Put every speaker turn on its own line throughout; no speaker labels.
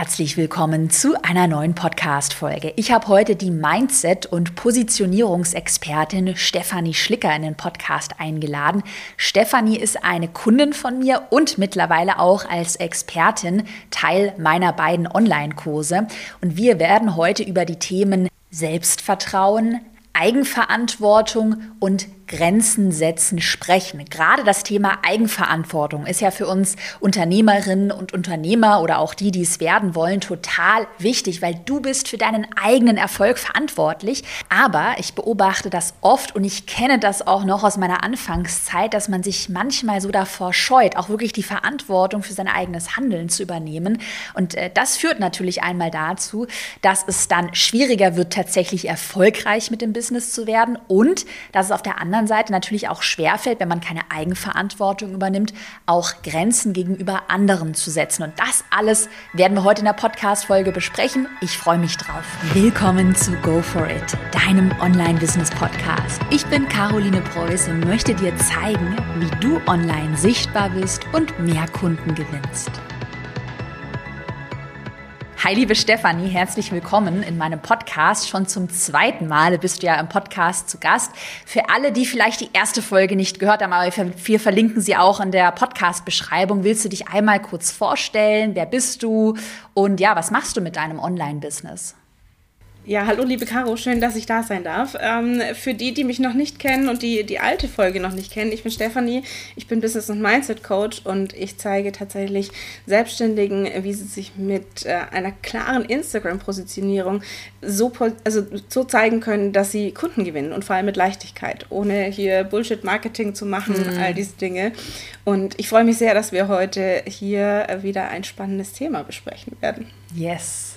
Herzlich willkommen zu einer neuen Podcast-Folge. Ich habe heute die Mindset- und Positionierungsexpertin Stefanie Schlicker in den Podcast eingeladen. Stefanie ist eine Kundin von mir und mittlerweile auch als Expertin Teil meiner beiden Online-Kurse. Und wir werden heute über die Themen Selbstvertrauen, Eigenverantwortung und Grenzen setzen sprechen. Gerade das Thema Eigenverantwortung ist ja für uns Unternehmerinnen und Unternehmer oder auch die, die es werden wollen, total wichtig, weil du bist für deinen eigenen Erfolg verantwortlich. Aber ich beobachte das oft und ich kenne das auch noch aus meiner Anfangszeit, dass man sich manchmal so davor scheut, auch wirklich die Verantwortung für sein eigenes Handeln zu übernehmen. Und äh, das führt natürlich einmal dazu, dass es dann schwieriger wird, tatsächlich erfolgreich mit dem Business zu werden und dass es auf der anderen anderen Seite natürlich auch schwerfällt, wenn man keine Eigenverantwortung übernimmt, auch Grenzen gegenüber anderen zu setzen. Und das alles werden wir heute in der Podcast-Folge besprechen. Ich freue mich drauf. Willkommen zu Go For It, deinem Online-Business-Podcast. Ich bin Caroline Preuß und möchte dir zeigen, wie du online sichtbar bist und mehr Kunden gewinnst. Hi, liebe Stefanie, herzlich willkommen in meinem Podcast. Schon zum zweiten Mal bist du ja im Podcast zu Gast. Für alle, die vielleicht die erste Folge nicht gehört haben, aber wir verlinken sie auch in der Podcast-Beschreibung. Willst du dich einmal kurz vorstellen? Wer bist du? Und ja, was machst du mit deinem Online-Business?
Ja, hallo liebe Caro, schön, dass ich da sein darf. Ähm, für die, die mich noch nicht kennen und die die alte Folge noch nicht kennen, ich bin Stefanie, ich bin Business- und Mindset-Coach und ich zeige tatsächlich Selbstständigen, wie sie sich mit äh, einer klaren Instagram-Positionierung so, also so zeigen können, dass sie Kunden gewinnen und vor allem mit Leichtigkeit, ohne hier Bullshit-Marketing zu machen, mhm. all diese Dinge. Und ich freue mich sehr, dass wir heute hier wieder ein spannendes Thema besprechen werden.
Yes.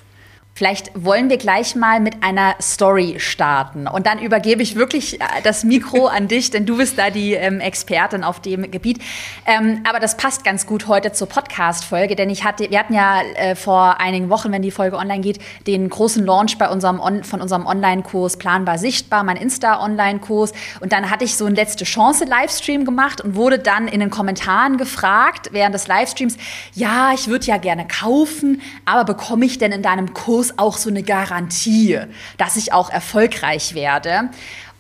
Vielleicht wollen wir gleich mal mit einer Story starten. Und dann übergebe ich wirklich äh, das Mikro an dich, denn du bist da die ähm, Expertin auf dem Gebiet. Ähm, aber das passt ganz gut heute zur Podcast-Folge, denn ich hatte, wir hatten ja äh, vor einigen Wochen, wenn die Folge online geht, den großen Launch bei unserem On von unserem Online-Kurs Planbar Sichtbar, mein Insta-Online-Kurs. Und dann hatte ich so einen letzte Chance-Livestream gemacht und wurde dann in den Kommentaren gefragt während des Livestreams, ja, ich würde ja gerne kaufen, aber bekomme ich denn in deinem Kurs Kurs auch so eine Garantie, dass ich auch erfolgreich werde.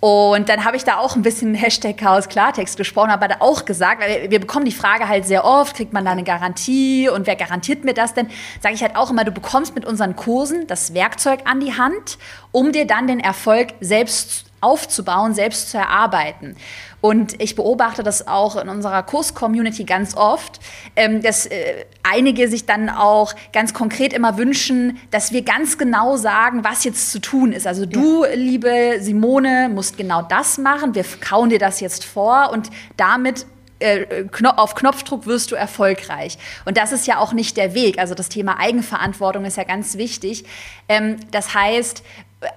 Und dann habe ich da auch ein bisschen Hashtag Chaos Klartext gesprochen, aber da auch gesagt, weil wir bekommen die Frage halt sehr oft, kriegt man da eine Garantie und wer garantiert mir das denn? Sage ich halt auch immer, du bekommst mit unseren Kursen das Werkzeug an die Hand, um dir dann den Erfolg selbst aufzubauen, selbst zu erarbeiten. Und ich beobachte das auch in unserer Kurs-Community ganz oft, ähm, dass äh, einige sich dann auch ganz konkret immer wünschen, dass wir ganz genau sagen, was jetzt zu tun ist. Also du, ja. liebe Simone, musst genau das machen. Wir kauen dir das jetzt vor und damit äh, auf Knopfdruck wirst du erfolgreich. Und das ist ja auch nicht der Weg. Also das Thema Eigenverantwortung ist ja ganz wichtig. Ähm, das heißt,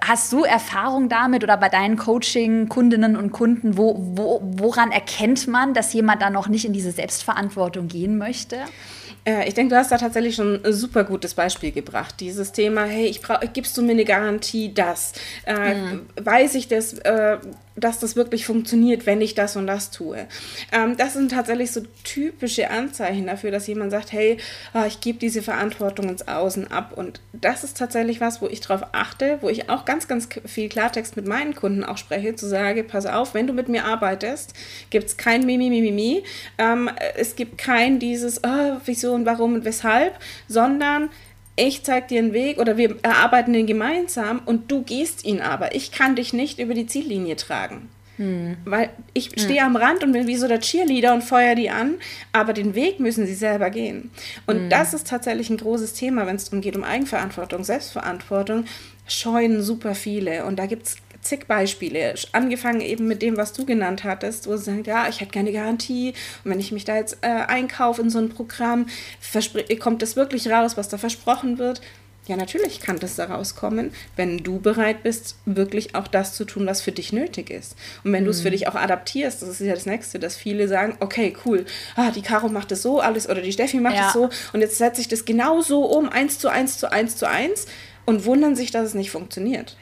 Hast du Erfahrung damit oder bei deinen Coaching-Kundinnen und Kunden, wo, wo, woran erkennt man, dass jemand da noch nicht in diese Selbstverantwortung gehen möchte?
Äh, ich denke, du hast da tatsächlich schon ein super gutes Beispiel gebracht. Dieses Thema, hey, ich brauch, gibst du mir eine Garantie, dass? Äh, hm. Weiß ich das, äh, dass das wirklich funktioniert, wenn ich das und das tue. Ähm, das sind tatsächlich so typische Anzeichen dafür, dass jemand sagt, hey, oh, ich gebe diese Verantwortung ins Außen ab. Und das ist tatsächlich was, wo ich darauf achte, wo ich auch ganz, ganz viel Klartext mit meinen Kunden auch spreche, zu sagen, pass auf, wenn du mit mir arbeitest, gibt es kein Mimi, Mimi, Mimi. Ähm, es gibt kein dieses, oh, wieso und warum und weshalb, sondern ich zeige dir einen Weg oder wir erarbeiten den gemeinsam und du gehst ihn aber. Ich kann dich nicht über die Ziellinie tragen. Hm. Weil ich hm. stehe am Rand und bin wie so der Cheerleader und feuer die an, aber den Weg müssen sie selber gehen. Und hm. das ist tatsächlich ein großes Thema, wenn es darum geht, um Eigenverantwortung, Selbstverantwortung. Scheuen super viele. Und da gibt es zig Beispiele. Angefangen eben mit dem, was du genannt hattest, wo sie sagen, ja, ich hätte keine Garantie. Und wenn ich mich da jetzt äh, einkaufe in so ein Programm, kommt das wirklich raus, was da versprochen wird? Ja, natürlich kann das da rauskommen, wenn du bereit bist, wirklich auch das zu tun, was für dich nötig ist. Und wenn mhm. du es für dich auch adaptierst, das ist ja das Nächste, dass viele sagen, okay, cool, ah, die Caro macht das so, alles, oder die Steffi macht ja. das so, und jetzt setze ich das genau so um, eins zu eins zu eins zu eins, und wundern sich, dass es nicht funktioniert.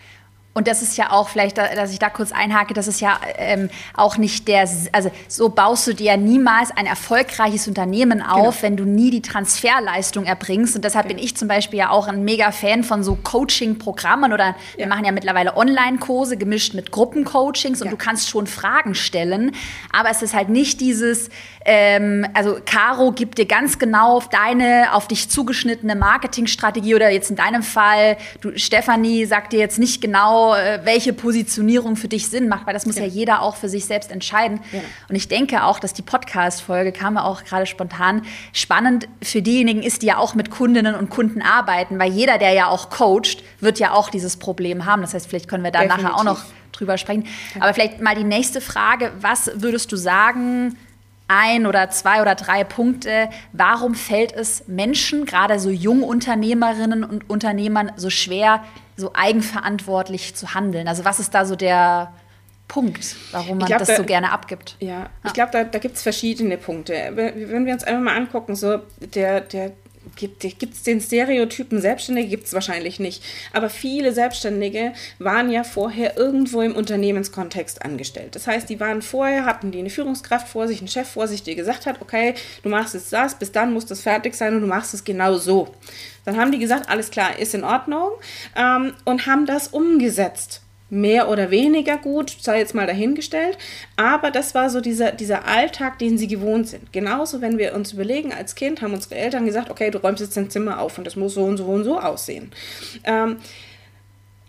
Und das ist ja auch vielleicht, dass ich da kurz einhake, das ist ja ähm, auch nicht der, also so baust du dir ja niemals ein erfolgreiches Unternehmen auf, genau. wenn du nie die Transferleistung erbringst. Und deshalb genau. bin ich zum Beispiel ja auch ein mega Fan von so Coaching-Programmen oder ja. wir machen ja mittlerweile Online-Kurse gemischt mit Gruppencoachings und ja. du kannst schon Fragen stellen. Aber es ist halt nicht dieses, ähm, also Caro gibt dir ganz genau deine auf dich zugeschnittene Marketingstrategie oder jetzt in deinem Fall, du, Stefanie sagt dir jetzt nicht genau, äh, welche Positionierung für dich Sinn macht, weil das muss ja, ja jeder auch für sich selbst entscheiden. Ja. Und ich denke auch, dass die Podcast-Folge, kam auch gerade spontan, spannend für diejenigen ist, die ja auch mit Kundinnen und Kunden arbeiten, weil jeder, der ja auch coacht, wird ja auch dieses Problem haben. Das heißt, vielleicht können wir da Definitiv. nachher auch noch drüber sprechen. Aber vielleicht mal die nächste Frage, was würdest du sagen, ein oder zwei oder drei Punkte. Warum fällt es Menschen, gerade so Jungunternehmerinnen und Unternehmern, so schwer, so eigenverantwortlich zu handeln? Also was ist da so der Punkt, warum man glaub, das da, so gerne abgibt?
Ja, ja. ich glaube, da, da gibt es verschiedene Punkte. Wenn wir uns einfach mal angucken, so der, der gibt es den Stereotypen Selbstständige? Gibt es wahrscheinlich nicht. Aber viele Selbstständige waren ja vorher irgendwo im Unternehmenskontext angestellt. Das heißt, die waren vorher, hatten die eine Führungskraft vor sich, einen Chef vor sich, der gesagt hat, okay, du machst jetzt das, bis dann muss das fertig sein und du machst es genau so. Dann haben die gesagt, alles klar, ist in Ordnung ähm, und haben das umgesetzt mehr oder weniger gut, sei jetzt mal dahingestellt. Aber das war so dieser, dieser Alltag, den sie gewohnt sind. Genauso, wenn wir uns überlegen, als Kind haben unsere Eltern gesagt, okay, du räumst jetzt dein Zimmer auf und das muss so und so und so aussehen. Ähm,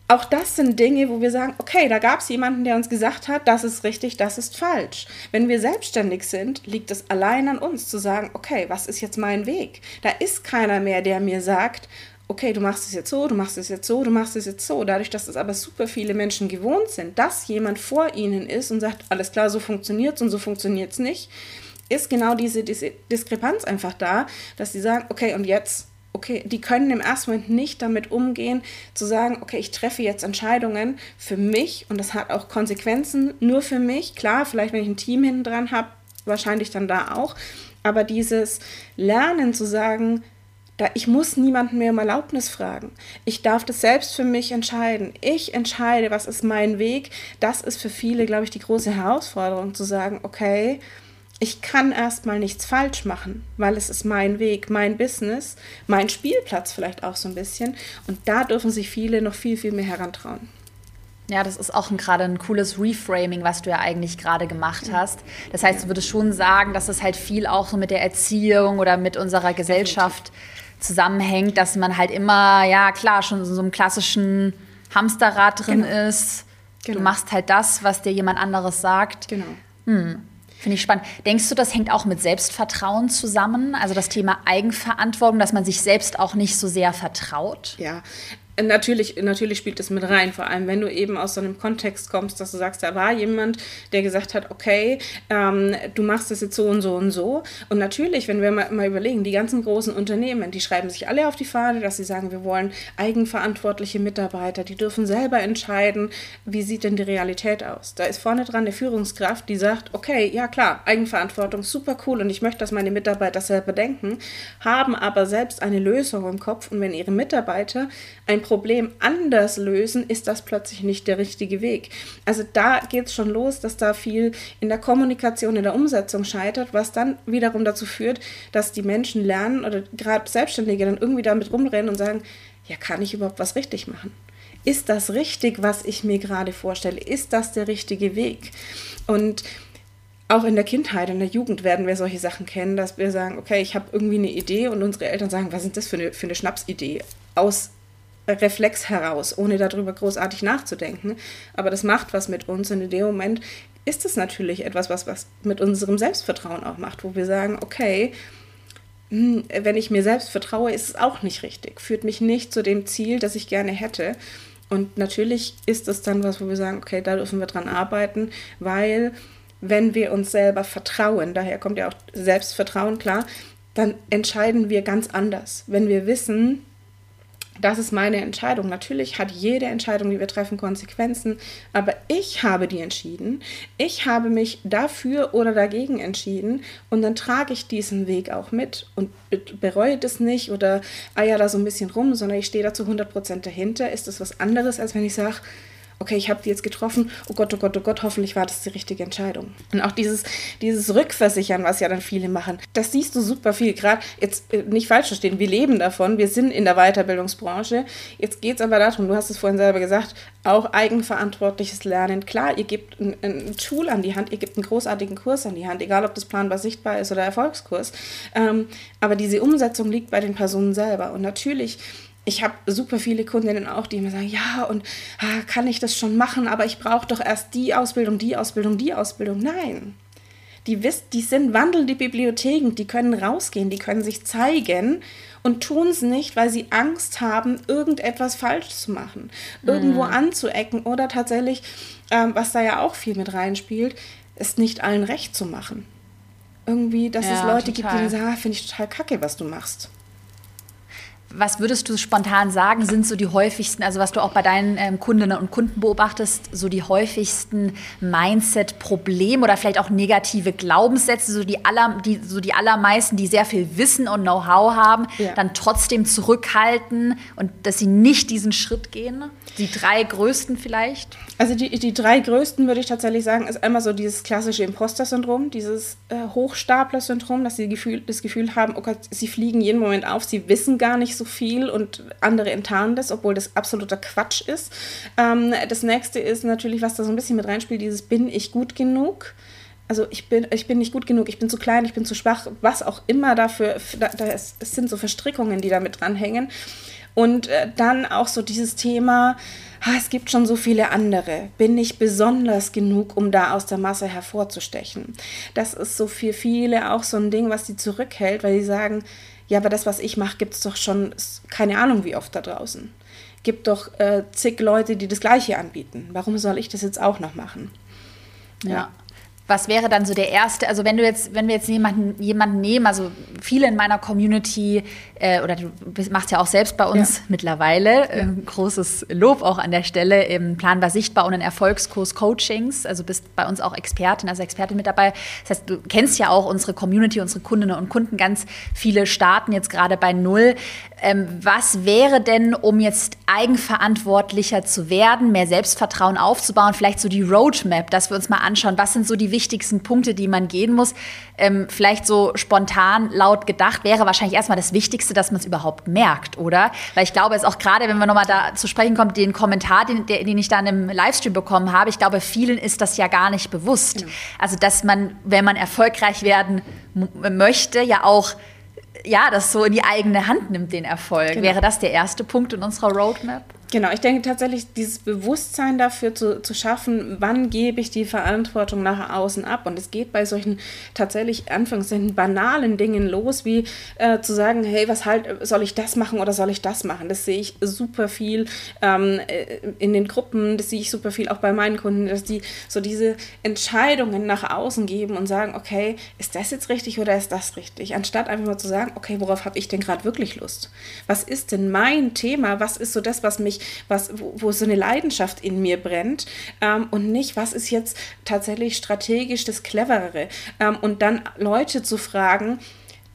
auch das sind Dinge, wo wir sagen, okay, da gab es jemanden, der uns gesagt hat, das ist richtig, das ist falsch. Wenn wir selbstständig sind, liegt es allein an uns zu sagen, okay, was ist jetzt mein Weg? Da ist keiner mehr, der mir sagt, okay, du machst es jetzt so, du machst es jetzt so, du machst es jetzt so. Dadurch, dass es aber super viele Menschen gewohnt sind, dass jemand vor ihnen ist und sagt, alles klar, so funktioniert es und so funktioniert es nicht, ist genau diese, diese Diskrepanz einfach da, dass sie sagen, okay, und jetzt? Okay, die können im ersten Moment nicht damit umgehen, zu sagen, okay, ich treffe jetzt Entscheidungen für mich und das hat auch Konsequenzen nur für mich. Klar, vielleicht, wenn ich ein Team hinten dran habe, wahrscheinlich dann da auch. Aber dieses Lernen zu sagen, da, ich muss niemanden mehr um Erlaubnis fragen. Ich darf das selbst für mich entscheiden. Ich entscheide, was ist mein Weg. Das ist für viele, glaube ich, die große Herausforderung, zu sagen, okay, ich kann erstmal nichts falsch machen, weil es ist mein Weg, mein Business, mein Spielplatz vielleicht auch so ein bisschen. Und da dürfen sich viele noch viel, viel mehr herantrauen.
Ja, das ist auch gerade ein cooles Reframing, was du ja eigentlich gerade gemacht hast. Das heißt, du würdest schon sagen, dass es halt viel auch so mit der Erziehung oder mit unserer Gesellschaft Definitiv zusammenhängt, dass man halt immer, ja klar, schon so einem klassischen Hamsterrad drin genau. ist. Genau. Du machst halt das, was dir jemand anderes sagt.
Genau.
Hm. Finde ich spannend. Denkst du, das hängt auch mit Selbstvertrauen zusammen? Also das Thema Eigenverantwortung, dass man sich selbst auch nicht so sehr vertraut?
Ja, Natürlich, natürlich spielt das mit rein, vor allem wenn du eben aus so einem Kontext kommst, dass du sagst, da war jemand, der gesagt hat, okay, ähm, du machst das jetzt so und so und so. Und natürlich, wenn wir mal, mal, überlegen, die ganzen großen Unternehmen, die schreiben sich alle auf die Fahne, dass sie sagen, wir wollen eigenverantwortliche Mitarbeiter, die dürfen selber entscheiden, wie sieht denn die Realität aus. Da ist vorne dran eine Führungskraft, die sagt, okay, ja klar, Eigenverantwortung, super cool und ich möchte, dass meine Mitarbeiter selber denken, haben aber selbst eine Lösung im Kopf und wenn ihre Mitarbeiter ein Problem anders lösen, ist das plötzlich nicht der richtige Weg. Also da geht es schon los, dass da viel in der Kommunikation, in der Umsetzung scheitert, was dann wiederum dazu führt, dass die Menschen lernen oder gerade Selbstständige dann irgendwie damit rumrennen und sagen, ja, kann ich überhaupt was richtig machen? Ist das richtig, was ich mir gerade vorstelle? Ist das der richtige Weg? Und auch in der Kindheit, in der Jugend werden wir solche Sachen kennen, dass wir sagen, okay, ich habe irgendwie eine Idee und unsere Eltern sagen, was ist das für eine, für eine Schnapsidee? Aus Reflex heraus, ohne darüber großartig nachzudenken. Aber das macht was mit uns und in dem Moment ist es natürlich etwas, was, was mit unserem Selbstvertrauen auch macht, wo wir sagen, okay, hm, wenn ich mir selbst vertraue, ist es auch nicht richtig, führt mich nicht zu dem Ziel, das ich gerne hätte. Und natürlich ist es dann was, wo wir sagen, okay, da dürfen wir dran arbeiten, weil wenn wir uns selber vertrauen, daher kommt ja auch Selbstvertrauen klar, dann entscheiden wir ganz anders. Wenn wir wissen, das ist meine Entscheidung. Natürlich hat jede Entscheidung, die wir treffen, Konsequenzen, aber ich habe die entschieden. Ich habe mich dafür oder dagegen entschieden und dann trage ich diesen Weg auch mit und bereue das nicht oder eier da so ein bisschen rum, sondern ich stehe da zu 100% dahinter. Ist das was anderes, als wenn ich sage, okay, ich habe die jetzt getroffen, oh Gott, oh Gott, oh Gott, hoffentlich war das die richtige Entscheidung. Und auch dieses, dieses Rückversichern, was ja dann viele machen, das siehst du super viel. Gerade jetzt äh, nicht falsch verstehen, wir leben davon, wir sind in der Weiterbildungsbranche. Jetzt geht es aber darum, du hast es vorhin selber gesagt, auch eigenverantwortliches Lernen. Klar, ihr gebt ein, ein, Tool an die Hand, ihr gebt einen großartigen Kurs an die Hand, egal ob das planbar sichtbar ist oder Erfolgskurs. Ähm, aber diese Umsetzung liegt bei den Personen selber. Und natürlich ich habe super viele Kundinnen auch, die mir sagen, ja, und ah, kann ich das schon machen, aber ich brauche doch erst die Ausbildung, die Ausbildung, die Ausbildung. Nein. Die, wiss, die sind wandelnde Bibliotheken, die können rausgehen, die können sich zeigen und tun es nicht, weil sie Angst haben, irgendetwas falsch zu machen, irgendwo mhm. anzuecken oder tatsächlich, ähm, was da ja auch viel mit reinspielt, es nicht allen recht zu machen. Irgendwie, dass ja, es Leute total. gibt, die sagen, ah, finde ich total kacke, was du machst.
Was würdest du spontan sagen, sind so die häufigsten, also was du auch bei deinen ähm, Kundinnen und Kunden beobachtest, so die häufigsten Mindset-Probleme oder vielleicht auch negative Glaubenssätze, so die, aller, die, so die allermeisten, die sehr viel Wissen und Know-how haben, ja. dann trotzdem zurückhalten und dass sie nicht diesen Schritt gehen? Die drei größten vielleicht?
Also die, die drei größten würde ich tatsächlich sagen, ist einmal so dieses klassische Imposter-Syndrom, dieses äh, Hochstapler-Syndrom, dass sie Gefühl, das Gefühl haben, oh Gott, sie fliegen jeden Moment auf, sie wissen gar nicht so viel und andere enttarnen das, obwohl das absoluter Quatsch ist. Ähm, das nächste ist natürlich, was da so ein bisschen mit reinspielt, dieses bin ich gut genug? also ich bin, ich bin nicht gut genug, ich bin zu klein, ich bin zu schwach, was auch immer dafür, da, da es sind so Verstrickungen, die damit dranhängen. Und äh, dann auch so dieses Thema, ah, es gibt schon so viele andere. Bin ich besonders genug, um da aus der Masse hervorzustechen? Das ist so für viele auch so ein Ding, was sie zurückhält, weil sie sagen, ja, aber das, was ich mache, gibt es doch schon, keine Ahnung, wie oft da draußen. Gibt doch äh, zig Leute, die das Gleiche anbieten. Warum soll ich das jetzt auch noch machen?
ja. ja. Was wäre dann so der erste, also wenn du jetzt, wenn wir jetzt jemanden, jemanden nehmen, also viele in meiner Community, äh, oder du machst ja auch selbst bei uns ja. mittlerweile, äh, großes Lob auch an der Stelle im Planbar Sichtbar und in Erfolgskurs Coachings, also bist bei uns auch Expertin, also Expertin mit dabei. Das heißt, du kennst ja auch unsere Community, unsere Kundinnen und Kunden, ganz viele starten jetzt gerade bei Null. Ähm, was wäre denn, um jetzt eigenverantwortlicher zu werden, mehr Selbstvertrauen aufzubauen, vielleicht so die Roadmap, dass wir uns mal anschauen, was sind so die wichtigsten Punkte, die man gehen muss? Ähm, vielleicht so spontan laut gedacht wäre wahrscheinlich erstmal das Wichtigste, dass man es überhaupt merkt, oder? Weil ich glaube, es auch gerade, wenn wir nochmal da zu sprechen kommen, den Kommentar, den, den ich dann im Livestream bekommen habe, ich glaube, vielen ist das ja gar nicht bewusst. Mhm. Also, dass man, wenn man erfolgreich werden möchte, ja auch ja, das so in die eigene Hand nimmt, den Erfolg. Genau. Wäre das der erste Punkt in unserer Roadmap?
Genau, ich denke tatsächlich, dieses Bewusstsein dafür zu, zu schaffen, wann gebe ich die Verantwortung nach außen ab. Und es geht bei solchen tatsächlich Anführungszeichen banalen Dingen los, wie äh, zu sagen, hey, was halt, soll ich das machen oder soll ich das machen? Das sehe ich super viel ähm, äh, in den Gruppen, das sehe ich super viel auch bei meinen Kunden, dass die so diese Entscheidungen nach außen geben und sagen, okay, ist das jetzt richtig oder ist das richtig? Anstatt einfach mal zu sagen, okay, worauf habe ich denn gerade wirklich Lust? Was ist denn mein Thema? Was ist so das, was mich wirklich, was, wo, wo so eine Leidenschaft in mir brennt ähm, und nicht, was ist jetzt tatsächlich strategisch das Cleverere. Ähm, und dann Leute zu fragen,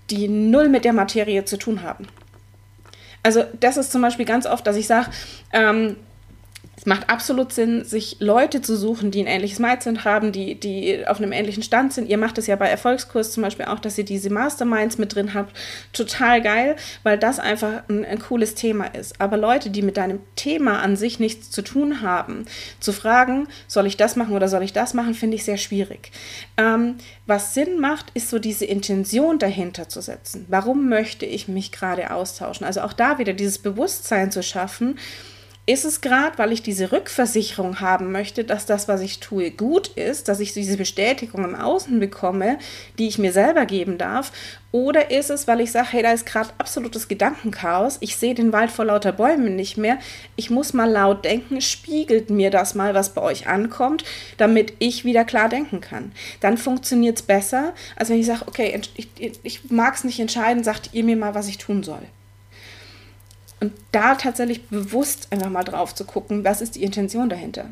die null mit der Materie zu tun haben. Also das ist zum Beispiel ganz oft, dass ich sage, ähm, es macht absolut Sinn, sich Leute zu suchen, die ein ähnliches Mindset haben, die, die auf einem ähnlichen Stand sind. Ihr macht es ja bei Erfolgskurs zum Beispiel auch, dass ihr diese Masterminds mit drin habt. Total geil, weil das einfach ein, ein cooles Thema ist. Aber Leute, die mit deinem Thema an sich nichts zu tun haben, zu fragen, soll ich das machen oder soll ich das machen, finde ich sehr schwierig. Ähm, was Sinn macht, ist so diese Intention dahinter zu setzen. Warum möchte ich mich gerade austauschen? Also auch da wieder dieses Bewusstsein zu schaffen, ist es gerade, weil ich diese Rückversicherung haben möchte, dass das, was ich tue, gut ist, dass ich diese Bestätigung im Außen bekomme, die ich mir selber geben darf? Oder ist es, weil ich sage, hey, da ist gerade absolutes Gedankenchaos, ich sehe den Wald vor lauter Bäumen nicht mehr, ich muss mal laut denken, spiegelt mir das mal, was bei euch ankommt, damit ich wieder klar denken kann. Dann funktioniert es besser, als wenn ich sage, okay, ich, ich mag es nicht entscheiden, sagt ihr mir mal, was ich tun soll. Und da tatsächlich bewusst einfach mal drauf zu gucken, was ist die Intention dahinter.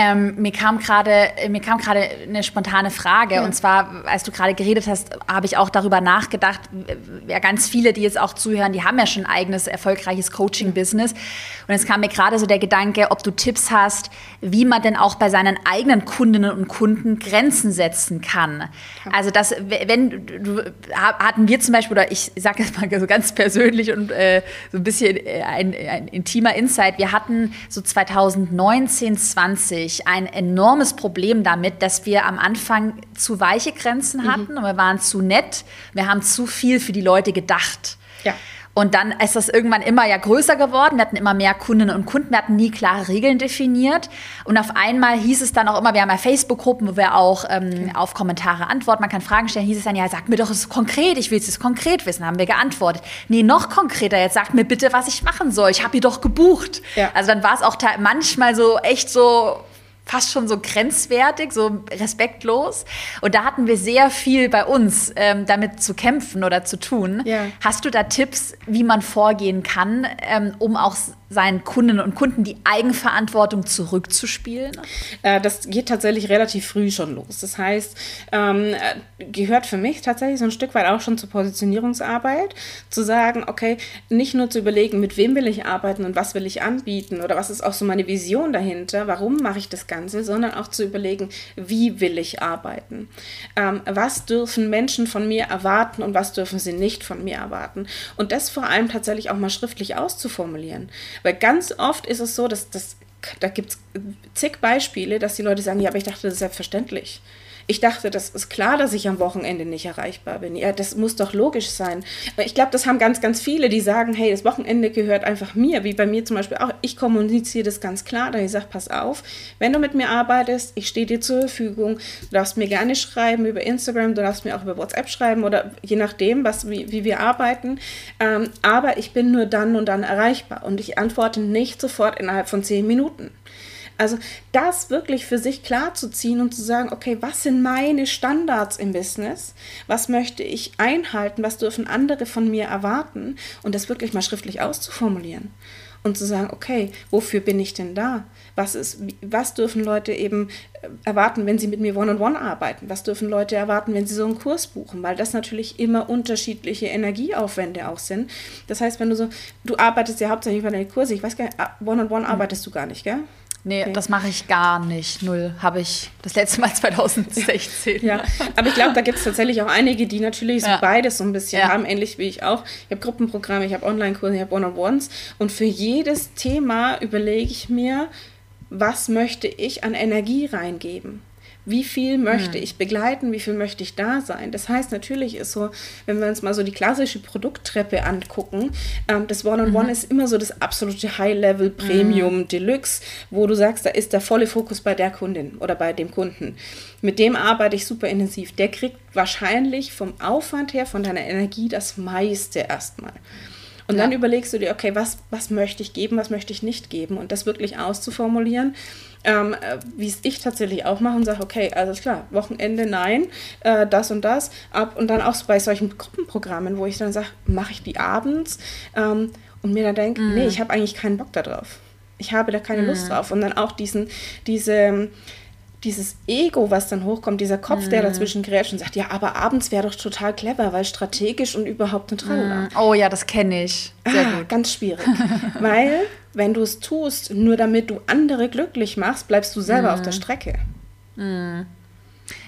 Ähm, mir kam gerade mir kam gerade eine spontane Frage ja. und zwar, als du gerade geredet hast, habe ich auch darüber nachgedacht. Ja, ganz viele, die jetzt auch zuhören, die haben ja schon ein eigenes erfolgreiches Coaching-Business und es kam mir gerade so der Gedanke, ob du Tipps hast, wie man denn auch bei seinen eigenen Kundinnen und Kunden Grenzen setzen kann. Ja. Also das, wenn du hatten wir zum Beispiel oder ich sage jetzt mal so ganz persönlich und äh, so ein bisschen äh, ein, ein intimer Insight. Wir hatten so 2019, 20 ein enormes Problem damit, dass wir am Anfang zu weiche Grenzen mhm. hatten mhm. und wir waren zu nett. Wir haben zu viel für die Leute gedacht. Ja. Und dann ist das irgendwann immer ja größer geworden. Wir hatten immer mehr Kundinnen und Kunden. Wir hatten nie klare Regeln definiert. Und auf einmal hieß es dann auch immer, wir haben ja Facebook-Gruppen, wo wir auch ähm, auf Kommentare antworten. Man kann Fragen stellen. Hieß es dann, ja, sag mir doch es konkret. Ich will es konkret wissen. Haben wir geantwortet. Nee, noch konkreter. Jetzt sagt mir bitte, was ich machen soll. Ich habe ihr doch gebucht. Ja. Also dann war es auch manchmal so echt so fast schon so grenzwertig, so respektlos. Und da hatten wir sehr viel bei uns ähm, damit zu kämpfen oder zu tun. Ja. Hast du da Tipps, wie man vorgehen kann, ähm, um auch seinen Kundinnen und Kunden die Eigenverantwortung zurückzuspielen?
Äh, das geht tatsächlich relativ früh schon los. Das heißt, ähm, gehört für mich tatsächlich so ein Stück weit auch schon zur Positionierungsarbeit, zu sagen, okay, nicht nur zu überlegen, mit wem will ich arbeiten und was will ich anbieten oder was ist auch so meine Vision dahinter, warum mache ich das Ganze, sondern auch zu überlegen, wie will ich arbeiten? Ähm, was dürfen Menschen von mir erwarten und was dürfen sie nicht von mir erwarten? Und das vor allem tatsächlich auch mal schriftlich auszuformulieren. Weil ganz oft ist es so, dass das, da gibt es zig Beispiele, dass die Leute sagen, ja, aber ich dachte, das ist selbstverständlich. Ich dachte, das ist klar, dass ich am Wochenende nicht erreichbar bin. Ja, das muss doch logisch sein. Ich glaube, das haben ganz, ganz viele, die sagen, hey, das Wochenende gehört einfach mir, wie bei mir zum Beispiel auch. Ich kommuniziere das ganz klar, da ich sage, pass auf, wenn du mit mir arbeitest, ich stehe dir zur Verfügung. Du darfst mir gerne schreiben über Instagram, du darfst mir auch über WhatsApp schreiben oder je nachdem, was, wie, wie wir arbeiten. Ähm, aber ich bin nur dann und dann erreichbar und ich antworte nicht sofort innerhalb von zehn Minuten. Also das wirklich für sich klar zu ziehen und zu sagen, okay, was sind meine Standards im Business? Was möchte ich einhalten? Was dürfen andere von mir erwarten? Und das wirklich mal schriftlich auszuformulieren und zu sagen, okay, wofür bin ich denn da? Was, ist, was dürfen Leute eben äh, erwarten, wenn sie mit mir One-on-One -on -one arbeiten? Was dürfen Leute erwarten, wenn sie so einen Kurs buchen? Weil das natürlich immer unterschiedliche Energieaufwände auch sind. Das heißt, wenn du so, du arbeitest ja hauptsächlich über deine Kurse, ich weiß gar nicht, One-on-One -on -one arbeitest du gar nicht, gell?
Nee, okay. das mache ich gar nicht. Null. Habe ich das letzte Mal 2016.
ja, aber ich glaube, da gibt es tatsächlich auch einige, die natürlich so ja. beides so ein bisschen ja. haben, ähnlich wie ich auch. Ich habe Gruppenprogramme, ich habe Online-Kurse, ich habe One-on-Ones. Und für jedes Thema überlege ich mir, was möchte ich an Energie reingeben? Wie viel möchte hm. ich begleiten? Wie viel möchte ich da sein? Das heißt, natürlich ist so, wenn wir uns mal so die klassische Produkttreppe angucken, ähm, das One-on-One -on -One mhm. ist immer so das absolute High-Level Premium mhm. Deluxe, wo du sagst, da ist der volle Fokus bei der Kundin oder bei dem Kunden. Mit dem arbeite ich super intensiv. Der kriegt wahrscheinlich vom Aufwand her, von deiner Energie das meiste erstmal. Und ja. dann überlegst du dir, okay, was, was möchte ich geben, was möchte ich nicht geben und das wirklich auszuformulieren ähm, äh, wie es ich tatsächlich auch mache und sage, okay, alles klar, Wochenende nein, äh, das und das. Ab, und dann auch bei solchen Gruppenprogrammen, wo ich dann sage, mache ich die abends ähm, und mir dann denke, mm. nee, ich habe eigentlich keinen Bock darauf. Ich habe da keine mm. Lust drauf. Und dann auch diesen, diese, dieses Ego, was dann hochkommt, dieser Kopf, mm. der dazwischen grätscht und sagt, ja, aber abends wäre doch total clever, weil strategisch und überhaupt und tralala.
Oh ja, das kenne ich. Sehr
ah, gut. Ganz schwierig. weil wenn du es tust, nur damit du andere glücklich machst, bleibst du selber mhm. auf der Strecke.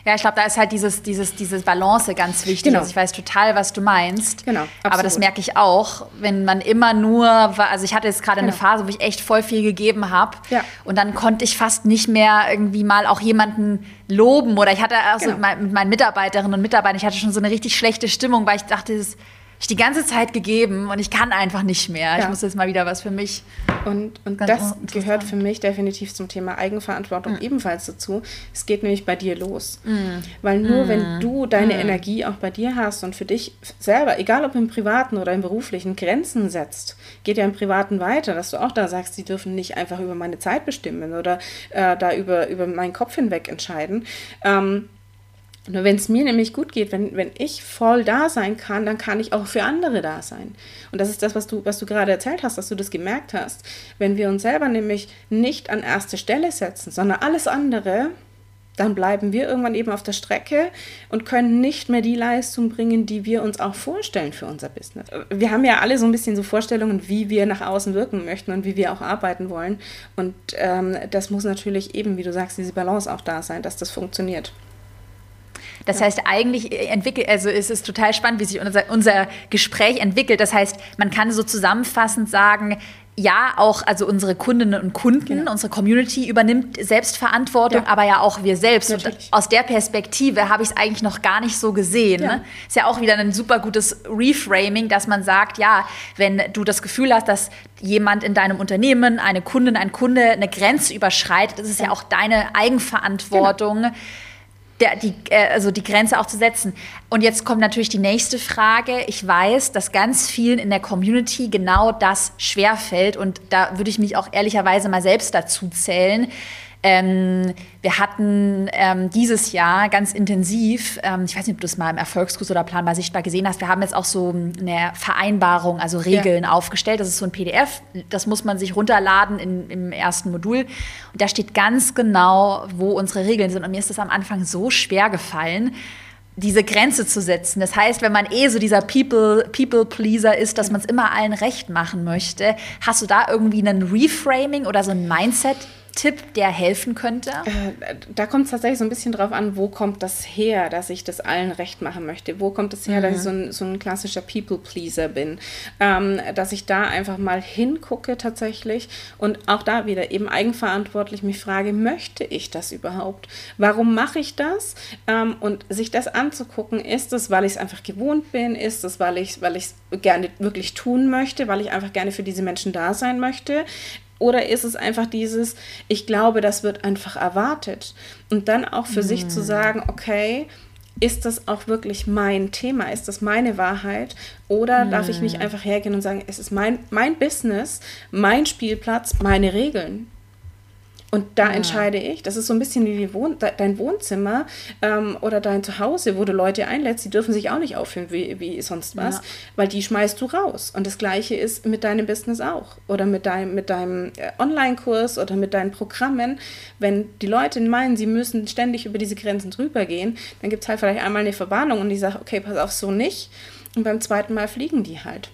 Ja, ich glaube, da ist halt dieses, dieses, diese Balance ganz wichtig. Genau. Also ich weiß total, was du meinst. Genau. Absolut. Aber das merke ich auch, wenn man immer nur, also ich hatte jetzt gerade genau. eine Phase, wo ich echt voll viel gegeben habe. Ja. Und dann konnte ich fast nicht mehr irgendwie mal auch jemanden loben. Oder ich hatte also genau. mit meinen Mitarbeiterinnen und Mitarbeitern, ich hatte schon so eine richtig schlechte Stimmung, weil ich dachte, das ich die ganze Zeit gegeben und ich kann einfach nicht mehr. Ja. Ich muss jetzt mal wieder was für mich.
Und, und das gehört für mich definitiv zum Thema Eigenverantwortung mhm. ebenfalls dazu. Es geht nämlich bei dir los. Mhm. Weil nur mhm. wenn du deine mhm. Energie auch bei dir hast und für dich selber, egal ob im privaten oder im beruflichen, Grenzen setzt, geht ja im privaten weiter, dass du auch da sagst, sie dürfen nicht einfach über meine Zeit bestimmen oder äh, da über, über meinen Kopf hinweg entscheiden. Ähm, Nur wenn es mir nämlich gut geht, wenn, wenn ich voll da sein kann, dann kann ich auch für andere da sein. Und das ist das, was du, was du gerade erzählt hast, dass du das gemerkt hast. Wenn wir uns selber nämlich nicht an erste Stelle setzen, sondern alles andere, dann bleiben wir irgendwann eben auf der Strecke und können nicht mehr die Leistung bringen, die wir uns auch vorstellen für unser Business. Wir haben ja alle so ein bisschen so Vorstellungen, wie wir nach außen wirken möchten und wie wir auch arbeiten wollen. Und ähm, das muss natürlich eben, wie du sagst, diese Balance auch da sein, dass das funktioniert.
Das heißt, eigentlich entwickelt, also es ist total spannend, wie sich unser, unser Gespräch entwickelt. Das heißt, man kann so zusammenfassend sagen, ja, auch also unsere Kundinnen und Kunden, genau. unsere Community übernimmt Selbstverantwortung, ja. aber ja auch wir selbst. Und aus der Perspektive habe ich es eigentlich noch gar nicht so gesehen. Ja. Ne? Ist ja auch wieder ein super gutes Reframing, dass man sagt, ja, wenn du das Gefühl hast, dass jemand in deinem Unternehmen, eine Kundin, ein Kunde eine Grenze überschreitet, das ist ja, ja auch deine Eigenverantwortung. Genau der, die, äh, also die Grenze auch zu setzen. Und jetzt kommt natürlich die nächste Frage. Ich weiß, dass ganz vielen in der Community genau das schwerfällt. Und da würde ich mich auch ehrlicherweise mal selbst dazu zählen. Ähm, wir hatten ähm, dieses Jahr ganz intensiv, ähm, ich weiß nicht, ob du es mal im Erfolgskurs oder planbar sichtbar gesehen hast, wir haben jetzt auch so eine Vereinbarung, also Regeln ja. aufgestellt. Das ist so ein PDF, das muss man sich runterladen in, im ersten Modul. Und da steht ganz genau, wo unsere Regeln sind. Und mir ist das am Anfang so schwer gefallen diese Grenze zu setzen. Das heißt, wenn man eh so dieser People, People Pleaser ist, dass man es immer allen recht machen möchte, hast du da irgendwie einen Reframing oder so ein Mindset Tipp, der helfen könnte?
Äh, da kommt es tatsächlich so ein bisschen drauf an, wo kommt das her, dass ich das allen recht machen möchte? Wo kommt es her, mhm. dass ich so ein, so ein klassischer People-Pleaser bin? Ähm, dass ich da einfach mal hingucke tatsächlich und auch da wieder eben eigenverantwortlich mich frage, möchte ich das überhaupt? Warum mache ich das? Ähm, und sich das anzugucken, ist es, weil ich es einfach gewohnt bin? Ist es, weil ich es weil gerne wirklich tun möchte? Weil ich einfach gerne für diese Menschen da sein möchte? Oder ist es einfach dieses, ich glaube, das wird einfach erwartet. Und dann auch für mhm. sich zu hm. sagen, okay, ist das auch wirklich mein Thema? Ist das meine Wahrheit? Oder mhm. darf ich nicht hm. einfach hergehen und sagen, es ist mein, mein Business, mein Spielplatz, meine Regeln? Und da ja. entscheide ich, das ist so ein bisschen wie Wohn dein Wohnzimmer ähm, oder dein Zuhause, wo du Leute einlädst, die dürfen sich auch nicht aufführen wie, wie sonst was, ja. weil die schmeißt du raus. Und das Gleiche ist mit deinem Business auch oder mit deinem, mit deinem äh, Online-Kurs oder mit deinen Programmen. Wenn die Leute meinen, sie müssen ständig über diese Grenzen drüber gehen, dann gibt es halt vielleicht einmal eine Verwarnung und die sagt, okay, pass auf, so nicht. Und beim zweiten Mal fliegen die halt.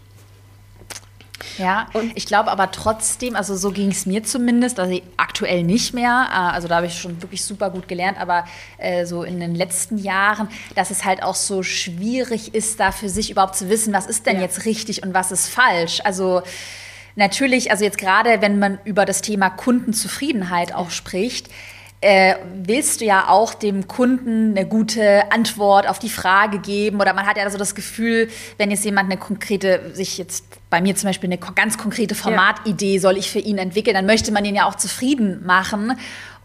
Ja, und ich glaube aber trotzdem, also so ging es mir zumindest, also aktuell nicht mehr, äh, also da habe ich schon wirklich super gut gelernt, aber äh, so in den letzten Jahren, dass es halt auch so schwierig ist, da für sich überhaupt zu wissen, was ist denn ja. jetzt richtig und was ist falsch. Also natürlich, also jetzt gerade, wenn man über das Thema Kundenzufriedenheit auch spricht, äh, willst du ja auch dem Kunden eine gute Antwort auf die Frage geben. Oder man hat ja so das Gefühl, wenn jetzt jemand eine konkrete, sich jetzt bei mir zum Beispiel eine ganz konkrete Formatidee soll ich für ihn entwickeln, dann möchte man ihn ja auch zufrieden machen.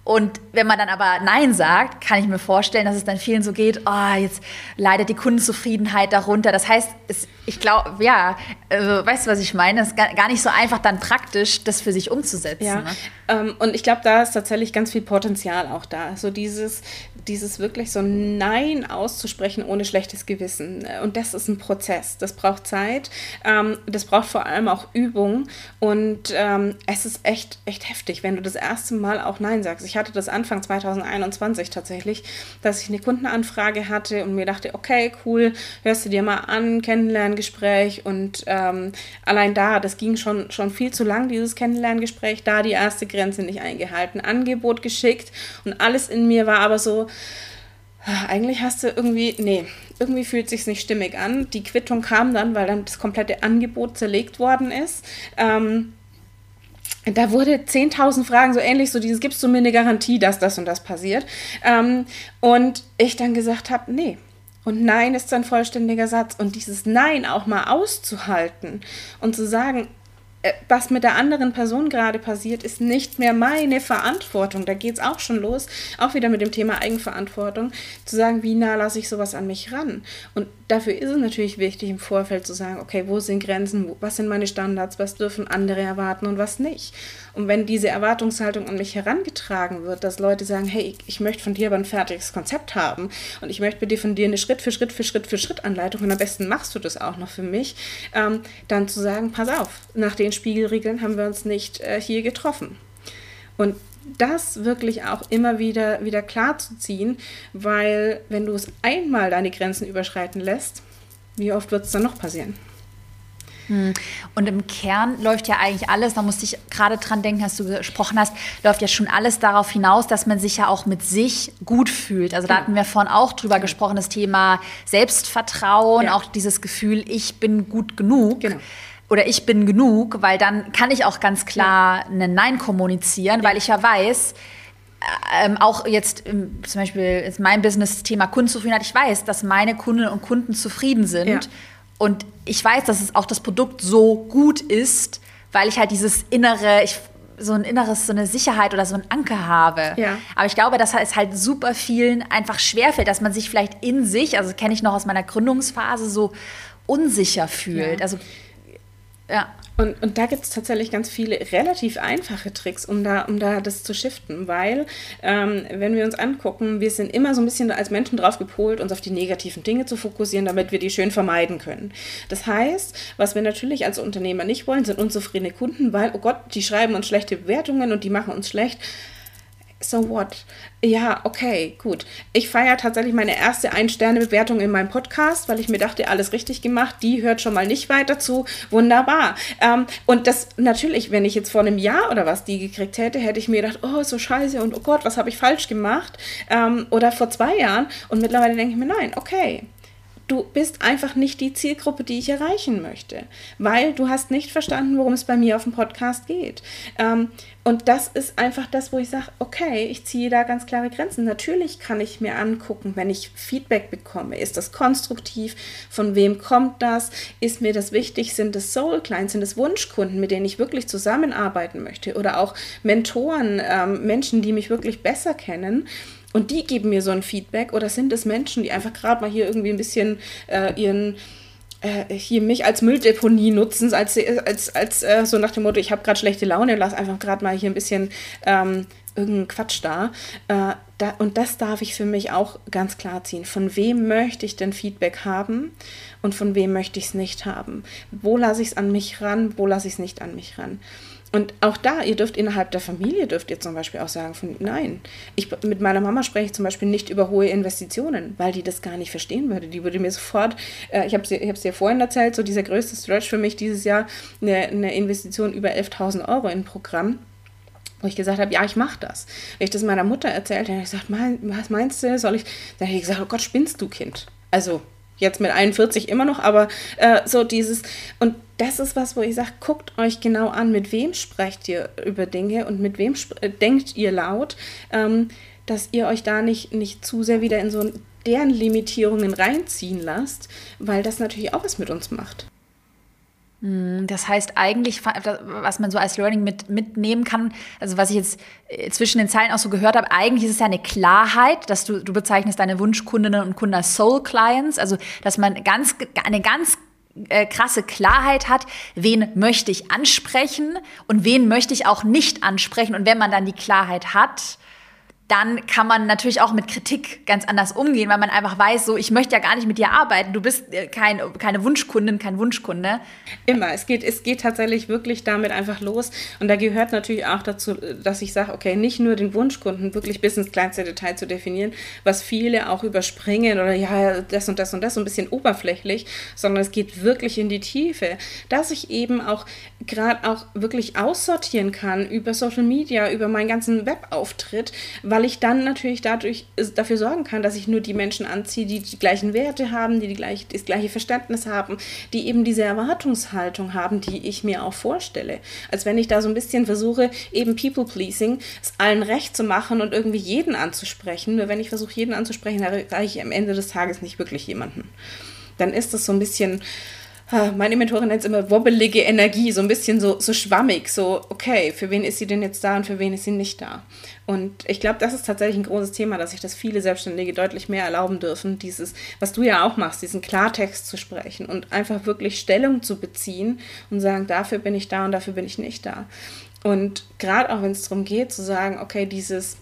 Und wenn man dann aber Nein sagt, kann ich mir vorstellen, dass es dann vielen so geht, oh, jetzt leidet die Kundenzufriedenheit darunter. Das heißt, es, ich glaube, ja, also, weißt du, was ich meine? Es ist gar nicht so einfach dann praktisch, das für sich umzusetzen. Ja.
Ne? Ähm, und ich glaube, da ist tatsächlich ganz viel Potenzial auch da. So dieses, dieses wirklich so ein Nein auszusprechen ohne schlechtes Gewissen. Und das ist ein Prozess. Das braucht Zeit. Ähm, das braucht vor allem auch Übung. Und ähm, es ist echt, echt heftig, wenn du das erste Mal auch Nein sagst. Ich hatte das Anfang 2021 tatsächlich, dass ich eine Kundenanfrage hatte und mir dachte, okay, cool, hörst du dir mal an, Kennenlerngespräch. Und ähm, allein da, das ging schon, schon viel zu lang, dieses Kennenlerngespräch, da die erste Grenze nicht eingehalten, Angebot geschickt und alles in mir war aber so, eigentlich hast du irgendwie, nee, irgendwie fühlt sich nicht stimmig an. Die Quittung kam dann, weil dann das komplette Angebot zerlegt worden ist. Ähm, da wurde 10.000 Fragen, so ähnlich, so dieses, gibst du mir eine Garantie, dass das und das passiert? Ähm, und ich dann gesagt habe, nee. Und Nein ist ein vollständiger Satz. Und dieses Nein auch mal auszuhalten und zu sagen, äh, was mit der anderen Person gerade passiert, ist nicht mehr meine Verantwortung. Da geht es auch schon los, auch wieder mit dem Thema Eigenverantwortung, zu sagen, wie nah lasse ich sowas an mich ran. Und dafür ist es natürlich wichtig, im Vorfeld zu sagen, okay, wo sind Grenzen, was sind meine Standards, was dürfen andere erwarten und was nicht. Und wenn diese Erwartungshaltung an mich herangetragen wird, dass Leute sagen, hey, ich, möchte von dir aber ein fertiges Konzept haben und ich möchte dir von dir eine Schritt für Schritt für Schritt für Schritt Anleitung und am besten machst du das auch noch für mich, ähm, dann zu sagen, pass auf, nach den Spiegelregeln haben wir uns nicht äh, hier getroffen. Und das wirklich auch immer wieder, wieder klar zu ziehen, weil wenn du es einmal deine Grenzen überschreiten lässt, wie oft wird es dann noch passieren?
Hm. Und im Kern läuft ja eigentlich alles, da musste ich gerade dran denken, als du gesprochen hast, läuft ja schon alles darauf hinaus, dass man sich ja auch mit sich gut fühlt. Also da hatten wir vorhin auch drüber genau. gesprochen, das Thema Selbstvertrauen, ja. auch dieses Gefühl, ich bin gut genug. Genau oder ich bin genug, weil dann kann ich auch ganz klar ja. ein Nein kommunizieren, ja. weil ich ja weiß, ähm, auch jetzt ähm, zum Beispiel ist mein Business-Thema Kundenzufriedenheit, ich weiß, dass meine Kundinnen und Kunden zufrieden sind. Ja. Und ich weiß, dass es auch das Produkt so gut ist, weil ich halt dieses innere, ich, so ein inneres, so eine Sicherheit oder so ein Anker habe. Ja. Aber ich glaube, dass es halt super vielen einfach schwerfällt, dass man sich vielleicht in sich, also kenne ich noch aus meiner Gründungsphase, so unsicher fühlt. Ja. Also
ja. Und, und da gibt es tatsächlich ganz viele relativ einfache Tricks, um da, um da das zu shiften, weil ähm, wenn wir uns angucken, wir sind immer so ein bisschen als Menschen drauf gepolt, uns auf die negativen Dinge zu fokussieren, damit wir die schön vermeiden können. Das heißt, was wir natürlich als Unternehmer nicht wollen, sind unzufriedene Kunden, weil, oh Gott, die schreiben uns schlechte Bewertungen und die machen uns schlecht so what? Ja, okay, gut. Ich feiere tatsächlich meine erste Ein-Sterne-Bewertung in meinem Podcast, weil ich mir dachte, alles richtig gemacht. Die hört schon mal nicht weiter zu. Wunderbar. Ähm, und das natürlich, wenn ich jetzt vor einem Jahr oder was die gekriegt hätte, hätte ich mir gedacht, oh, so scheiße und oh Gott, was habe ich falsch gemacht? Ähm, oder vor zwei Jahren. Und mittlerweile denke ich mir, nein, okay du bist einfach nicht die Zielgruppe, die ich erreichen möchte, weil du hast nicht verstanden, worum es bei mir auf dem Podcast geht. Ähm, und das ist einfach das, wo ich sage, okay, ich ziehe da ganz klare Grenzen. Natürlich kann ich mir angucken, wenn ich Feedback bekomme, ist das konstruktiv, von wem kommt das, ist mir das wichtig, sind es Soul Clients, sind es Wunschkunden, mit denen ich wirklich zusammenarbeiten möchte oder auch Mentoren, ähm, Menschen, die mich wirklich besser kennen. Und die geben mir so ein Feedback oder sind es Menschen, die einfach gerade mal hier irgendwie ein bisschen äh, ihren äh, hier mich als Mülldeponie nutzen, als, als, als äh, so nach dem Motto, ich habe gerade schlechte Laune, lass einfach gerade mal hier ein bisschen ähm, irgendeinen Quatsch da. Äh, da. Und das darf ich für mich auch ganz klar ziehen. Von wem möchte ich denn Feedback haben und von wem möchte ich es nicht haben? Wo lasse ich es an mich ran, wo lasse ich es nicht an mich ran? Und auch da, ihr dürft innerhalb der Familie, dürft ihr zum Beispiel auch sagen, von, nein, ich, mit meiner Mama spreche ich zum Beispiel nicht über hohe Investitionen, weil die das gar nicht verstehen würde. Die würde mir sofort, äh, ich habe es dir vorhin erzählt, so dieser größte Stretch für mich dieses Jahr, eine, eine Investition über 11.000 Euro in ein Programm wo ich gesagt habe, ja, ich mache das. Wenn ich das meiner Mutter erzählt habe, ich gesagt, was meinst du, soll ich, dann hätte ich gesagt, oh Gott, spinnst du, Kind. Also jetzt mit 41 immer noch, aber äh, so dieses, und das ist was, wo ich sage, guckt euch genau an, mit wem sprecht ihr über Dinge und mit wem äh, denkt ihr laut, ähm, dass ihr euch da nicht, nicht zu sehr wieder in so deren Limitierungen reinziehen lasst, weil das natürlich auch was mit uns macht.
Hm, das heißt eigentlich, was man so als Learning mit, mitnehmen kann, also was ich jetzt äh, zwischen den Zeilen auch so gehört habe, eigentlich ist es ja eine Klarheit, dass du, du bezeichnest deine Wunschkundinnen und Kunden als Soul Clients, also dass man ganz, eine ganz äh, krasse Klarheit hat, wen möchte ich ansprechen und wen möchte ich auch nicht ansprechen. Und wenn man dann die Klarheit hat, dann kann man natürlich auch mit Kritik ganz anders umgehen, weil man einfach weiß, so, ich möchte ja gar nicht mit dir arbeiten. Du bist äh, kein, keine Wunschkundin, kein Wunschkunde.
Immer. Es geht, es geht tatsächlich wirklich damit einfach los. Und da gehört natürlich auch dazu, dass ich sage, okay, nicht nur den Wunschkunden wirklich bis ins kleinste Detail zu definieren, was viele auch überspringen oder ja, das und das und das so ein bisschen oberflächlich, sondern es geht wirklich in die Tiefe, dass ich eben auch gerade auch wirklich aussortieren kann über Social Media, über meinen ganzen Webauftritt, weil weil ich dann natürlich dadurch äh, dafür sorgen kann, dass ich nur die Menschen anziehe, die die gleichen Werte haben, die, die gleich, das gleiche Verständnis haben, die eben diese Erwartungshaltung haben, die ich mir auch vorstelle. Als wenn ich da so ein bisschen versuche, eben People-Pleasing, es allen recht zu machen und irgendwie jeden anzusprechen. Nur wenn ich versuche, jeden anzusprechen, erreiche ich am Ende des Tages nicht wirklich jemanden. Dann ist das so ein bisschen meine Mentorin nennt es immer wobbelige Energie, so ein bisschen so, so schwammig, so, okay, für wen ist sie denn jetzt da und für wen ist sie nicht da? Und ich glaube, das ist tatsächlich ein großes Thema, dass sich das viele Selbstständige deutlich mehr erlauben dürfen, dieses, was du ja auch machst, diesen Klartext zu sprechen und einfach wirklich Stellung zu beziehen und sagen, dafür bin ich da und dafür bin ich nicht da. Und gerade auch wenn es darum geht, zu sagen, okay, dieses,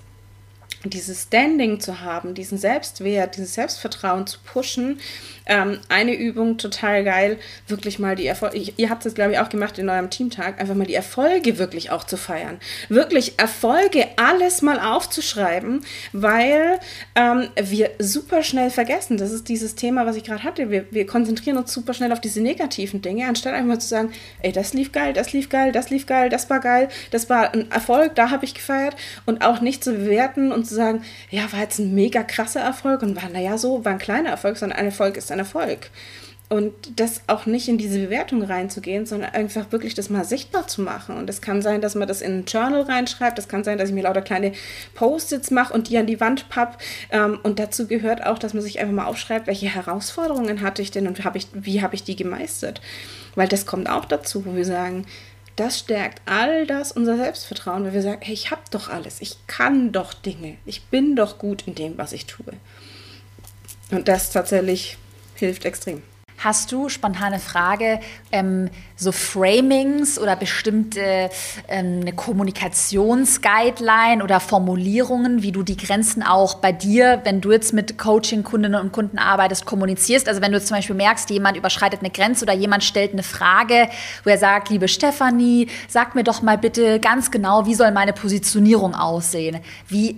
dieses Standing zu haben, diesen Selbstwert, dieses Selbstvertrauen zu pushen, ähm, eine Übung total geil, wirklich mal die Erfolge, ihr habt es glaube ich auch gemacht in eurem Teamtag, einfach mal die Erfolge wirklich auch zu feiern. Wirklich Erfolge alles mal aufzuschreiben, weil ähm, wir super schnell vergessen, das ist dieses Thema, was ich gerade hatte, wir, wir konzentrieren uns super schnell auf diese negativen Dinge, anstatt einfach mal zu sagen, ey, das lief geil, das lief geil, das lief geil, das war geil, das war ein Erfolg, da habe ich gefeiert. Und auch nicht zu bewerten und zu sagen, ja, war jetzt ein mega krasser Erfolg und war, naja, so, war ein kleiner Erfolg, sondern ein Erfolg ist ein Erfolg. Und das auch nicht in diese Bewertung reinzugehen, sondern einfach wirklich das mal sichtbar zu machen. Und es kann sein, dass man das in ein Journal reinschreibt. Es kann sein, dass ich mir lauter kleine Post-its mache und die an die Wand papp. Ähm, und dazu gehört auch, dass man sich einfach mal aufschreibt, welche Herausforderungen hatte ich denn und hab ich, wie habe ich die gemeistert. Weil das kommt auch dazu, wo wir sagen, das stärkt all das unser Selbstvertrauen, weil wir sagen, hey, ich habe doch alles, ich kann doch Dinge, ich bin doch gut in dem, was ich tue. Und das tatsächlich hilft extrem.
Hast du, spontane Frage, ähm, so Framings oder bestimmte ähm, Kommunikationsguideline oder Formulierungen, wie du die Grenzen auch bei dir, wenn du jetzt mit Coaching-Kundinnen und Kunden arbeitest, kommunizierst? Also wenn du zum Beispiel merkst, jemand überschreitet eine Grenze oder jemand stellt eine Frage, wo er sagt, liebe Stefanie, sag mir doch mal bitte ganz genau, wie soll meine Positionierung aussehen? Wie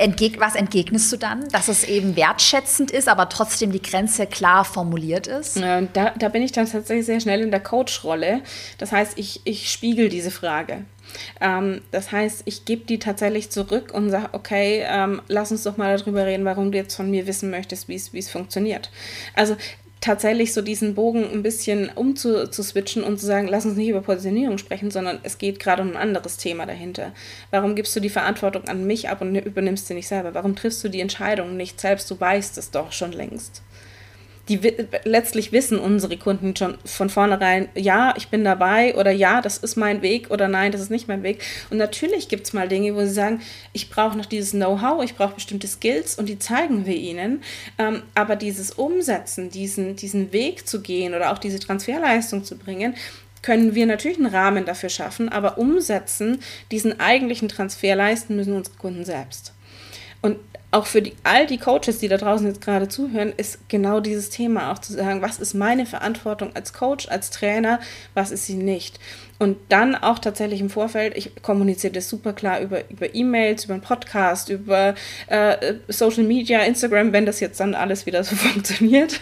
Entgeg was entgegnest du dann? Dass es eben wertschätzend ist, aber trotzdem die Grenze klar formuliert ist?
Da, da bin ich dann tatsächlich sehr schnell in der Coach-Rolle. Das heißt, ich, ich spiegel diese Frage. Ähm, das heißt, ich gebe die tatsächlich zurück und sage, okay, ähm, lass uns doch mal darüber reden, warum du jetzt von mir wissen möchtest, wie es funktioniert. Also tatsächlich so diesen Bogen ein bisschen umzuswitchen und zu sagen, lass uns nicht über Positionierung sprechen, sondern es geht gerade um ein anderes Thema dahinter. Warum gibst du die Verantwortung an mich ab und übernimmst sie nicht selber? Warum triffst du die Entscheidung nicht selbst? Du weißt es doch schon längst die letztlich wissen unsere Kunden schon von vornherein, ja, ich bin dabei oder ja, das ist mein Weg oder nein, das ist nicht mein Weg. Und natürlich gibt es mal Dinge, wo sie sagen, ich brauche noch dieses Know-how, ich brauche bestimmte Skills und die zeigen wir ihnen. Ähm, aber dieses Umsetzen, diesen, diesen Weg zu gehen oder auch diese Transferleistung zu bringen, können wir natürlich einen Rahmen dafür schaffen, aber umsetzen, diesen eigentlichen Transfer leisten müssen unsere Kunden selbst. Und auch für die, all die Coaches, die da draußen jetzt gerade zuhören, ist genau dieses Thema auch zu sagen, was ist meine Verantwortung als Coach, als Trainer, was ist sie nicht. Und dann auch tatsächlich im Vorfeld, ich kommuniziere das super klar über, über E-Mails, über einen Podcast, über äh, Social Media, Instagram, wenn das jetzt dann alles wieder so funktioniert.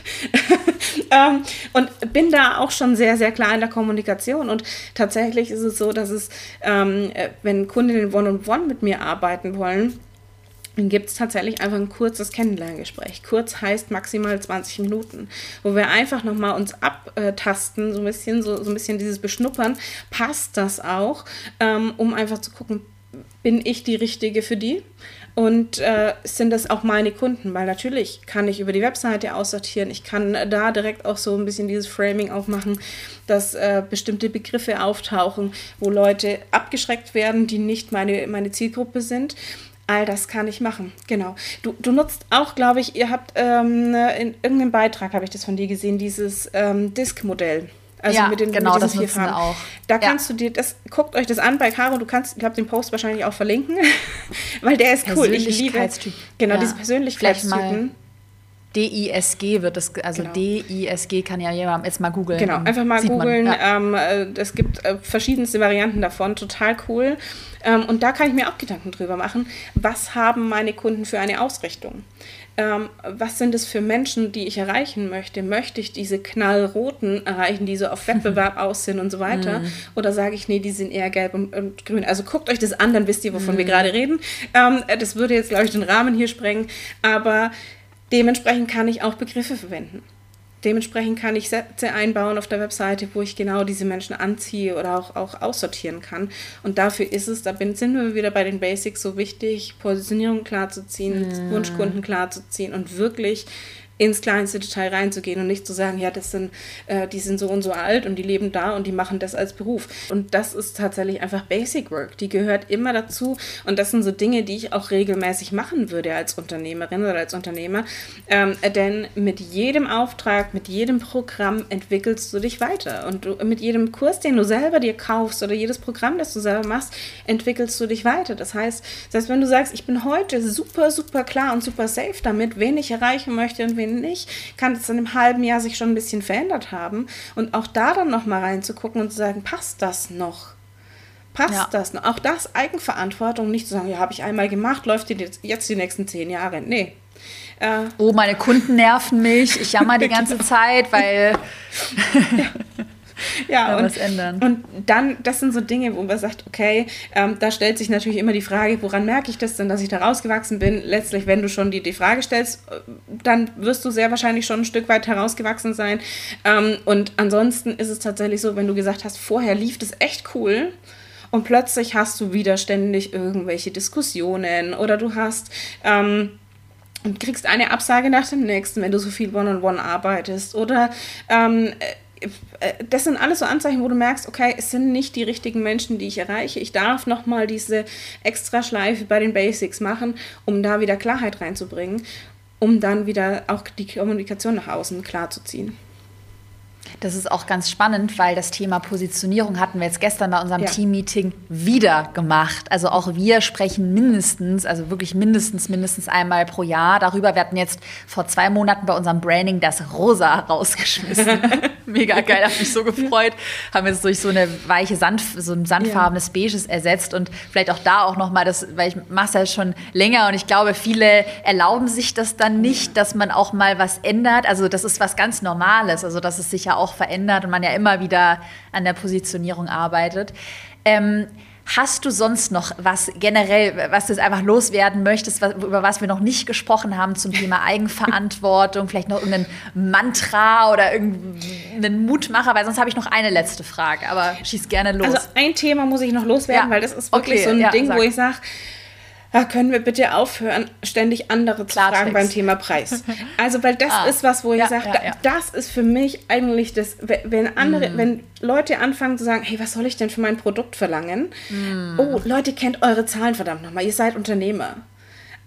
ähm, und bin da auch schon sehr, sehr klar in der Kommunikation. Und tatsächlich ist es so, dass es, ähm, äh, wenn Kundinnen One-on-One -on -one mit mir arbeiten wollen, gibt es tatsächlich einfach ein kurzes Kennenlerngespräch. Kurz heißt maximal 20 Minuten, wo wir einfach nochmal uns abtasten, so ein bisschen, so, so ein bisschen dieses Beschnuppern, passt das auch, ähm, um einfach zu gucken, bin ich die Richtige für die? Und äh, sind das auch meine Kunden? Weil natürlich kann ich über die Webseite aussortieren. Ich kann da direkt auch so ein bisschen dieses Framing aufmachen, dass äh, bestimmte Begriffe auftauchen, wo Leute abgeschreckt werden, die nicht meine, meine Zielgruppe sind. All das kann ich machen, genau. Du, du nutzt auch, glaube ich, ihr habt ähm, in irgendeinem Beitrag, habe ich das von dir gesehen, dieses ähm, Disk-Modell.
Also ja, mit den, genau, mit das vier Farben.
Auch. Da ja. kannst du dir das, guckt euch das an bei Caro, du kannst, ich glaube, den Post wahrscheinlich auch verlinken, weil der ist cool. Ich liebe genau ja. diese Persönlichkeitstypen.
DISG wird es, also genau. DISG kann ja jemand jetzt mal googeln.
Genau, einfach mal googeln. Ja. Ähm, äh, es gibt äh, verschiedenste Varianten davon, total cool. Ähm, und da kann ich mir auch Gedanken drüber machen, was haben meine Kunden für eine Ausrichtung? Ähm, was sind es für Menschen, die ich erreichen möchte? Möchte ich diese knallroten erreichen, die so auf Wettbewerb aussehen und so weiter? Mm. Oder sage ich, nee, die sind eher gelb und, und, grün? Also guckt euch das an, dann wisst ihr, wovon mm. wir gerade reden. Ähm, das würde jetzt, glaube ich, den Rahmen hier sprengen. Aber Dementsprechend kann ich auch Begriffe verwenden. Dementsprechend kann ich Sätze einbauen auf der Webseite, wo ich genau diese Menschen anziehe oder auch, auch aussortieren kann. Und dafür ist es, da bin, sind wir wieder bei den Basics so wichtig, Positionierung klarzuziehen, mm. Wunschkunden klarzuziehen und wirklich ins kleinste Detail reinzugehen und nicht zu sagen, ja, das sind, äh, die sind so und so alt und die leben da und die machen das als Beruf. Und das ist tatsächlich einfach Basic Work. Die gehört immer dazu. Und das sind so Dinge, die ich auch regelmäßig machen würde als Unternehmerin oder als Unternehmer. Ähm, denn mit jedem Auftrag, mit jedem Programm entwickelst du dich weiter. Und du, mit jedem Kurs, den du selber dir kaufst oder jedes Programm, das du selber machst, entwickelst du dich weiter. Das heißt, heißt, wenn du sagst, ich bin heute super, super klar und super safe damit, wen ich erreichen möchte und wen nicht, kann das in einem halben Jahr sich schon ein bisschen verändert haben. Und auch da dann nochmal reinzugucken und zu sagen, passt das noch? Passt ja. das noch? Auch das Eigenverantwortung, nicht zu sagen, ja, habe ich einmal gemacht, läuft jetzt, jetzt die nächsten zehn Jahre. Nee.
Äh, oh, meine Kunden nerven mich, ich jammer die ganze Zeit, weil.
ja. ja, und, was ändern. Und dann, das sind so Dinge, wo man sagt, okay, ähm, da stellt sich natürlich immer die Frage, woran merke ich das denn, dass ich da rausgewachsen bin? Letztlich, wenn du schon die, die Frage stellst, äh, dann wirst du sehr wahrscheinlich schon ein Stück weit herausgewachsen sein. Ähm, und ansonsten ist es tatsächlich so, wenn du gesagt hast, vorher lief das echt cool, und plötzlich hast du wieder ständig irgendwelche Diskussionen oder du hast ähm, und kriegst eine Absage nach dem nächsten, wenn du so viel One-on-One -on -one arbeitest oder ähm, äh, das sind alles so Anzeichen, wo du merkst, okay, es sind nicht die richtigen Menschen, die ich erreiche. Ich darf nochmal diese extra Schleife bei den Basics machen, um da wieder Klarheit reinzubringen, um dann wieder auch die Kommunikation nach außen klar zu ziehen.
Das ist auch ganz spannend, weil das Thema Positionierung hatten wir jetzt gestern bei unserem ja. Team-Meeting wieder gemacht. Also auch wir sprechen mindestens, also wirklich mindestens, mindestens einmal pro Jahr darüber. Wir hatten jetzt vor zwei Monaten bei unserem Branding das Rosa rausgeschmissen. Mega geil, hat mich so gefreut. Haben wir es durch so eine weiche Sand, so ein sandfarbenes Beiges ersetzt und vielleicht auch da auch nochmal das, weil ich mache es ja schon länger und ich glaube, viele erlauben sich das dann nicht, dass man auch mal was ändert. Also das ist was ganz Normales. Also das ist sicher auch verändert und man ja immer wieder an der Positionierung arbeitet. Ähm, Hast du sonst noch was generell, was du jetzt einfach loswerden möchtest, was, über was wir noch nicht gesprochen haben zum Thema Eigenverantwortung? Vielleicht noch irgendein Mantra oder irgendeinen Mutmacher? Weil sonst habe ich noch eine letzte Frage, aber schieß gerne los. Also
ein Thema muss ich noch loswerden, ja. weil das ist wirklich okay, so ein ja, Ding, sag. wo ich sage, ja, können wir bitte aufhören, ständig andere zu Klartext. fragen beim Thema Preis. Also, weil das ah, ist was, wo ich ja, sage, ja, ja. das ist für mich eigentlich das, wenn andere, mm. wenn Leute anfangen zu sagen, hey, was soll ich denn für mein Produkt verlangen? Mm. Oh, Leute, kennt eure Zahlen verdammt nochmal, ihr seid Unternehmer.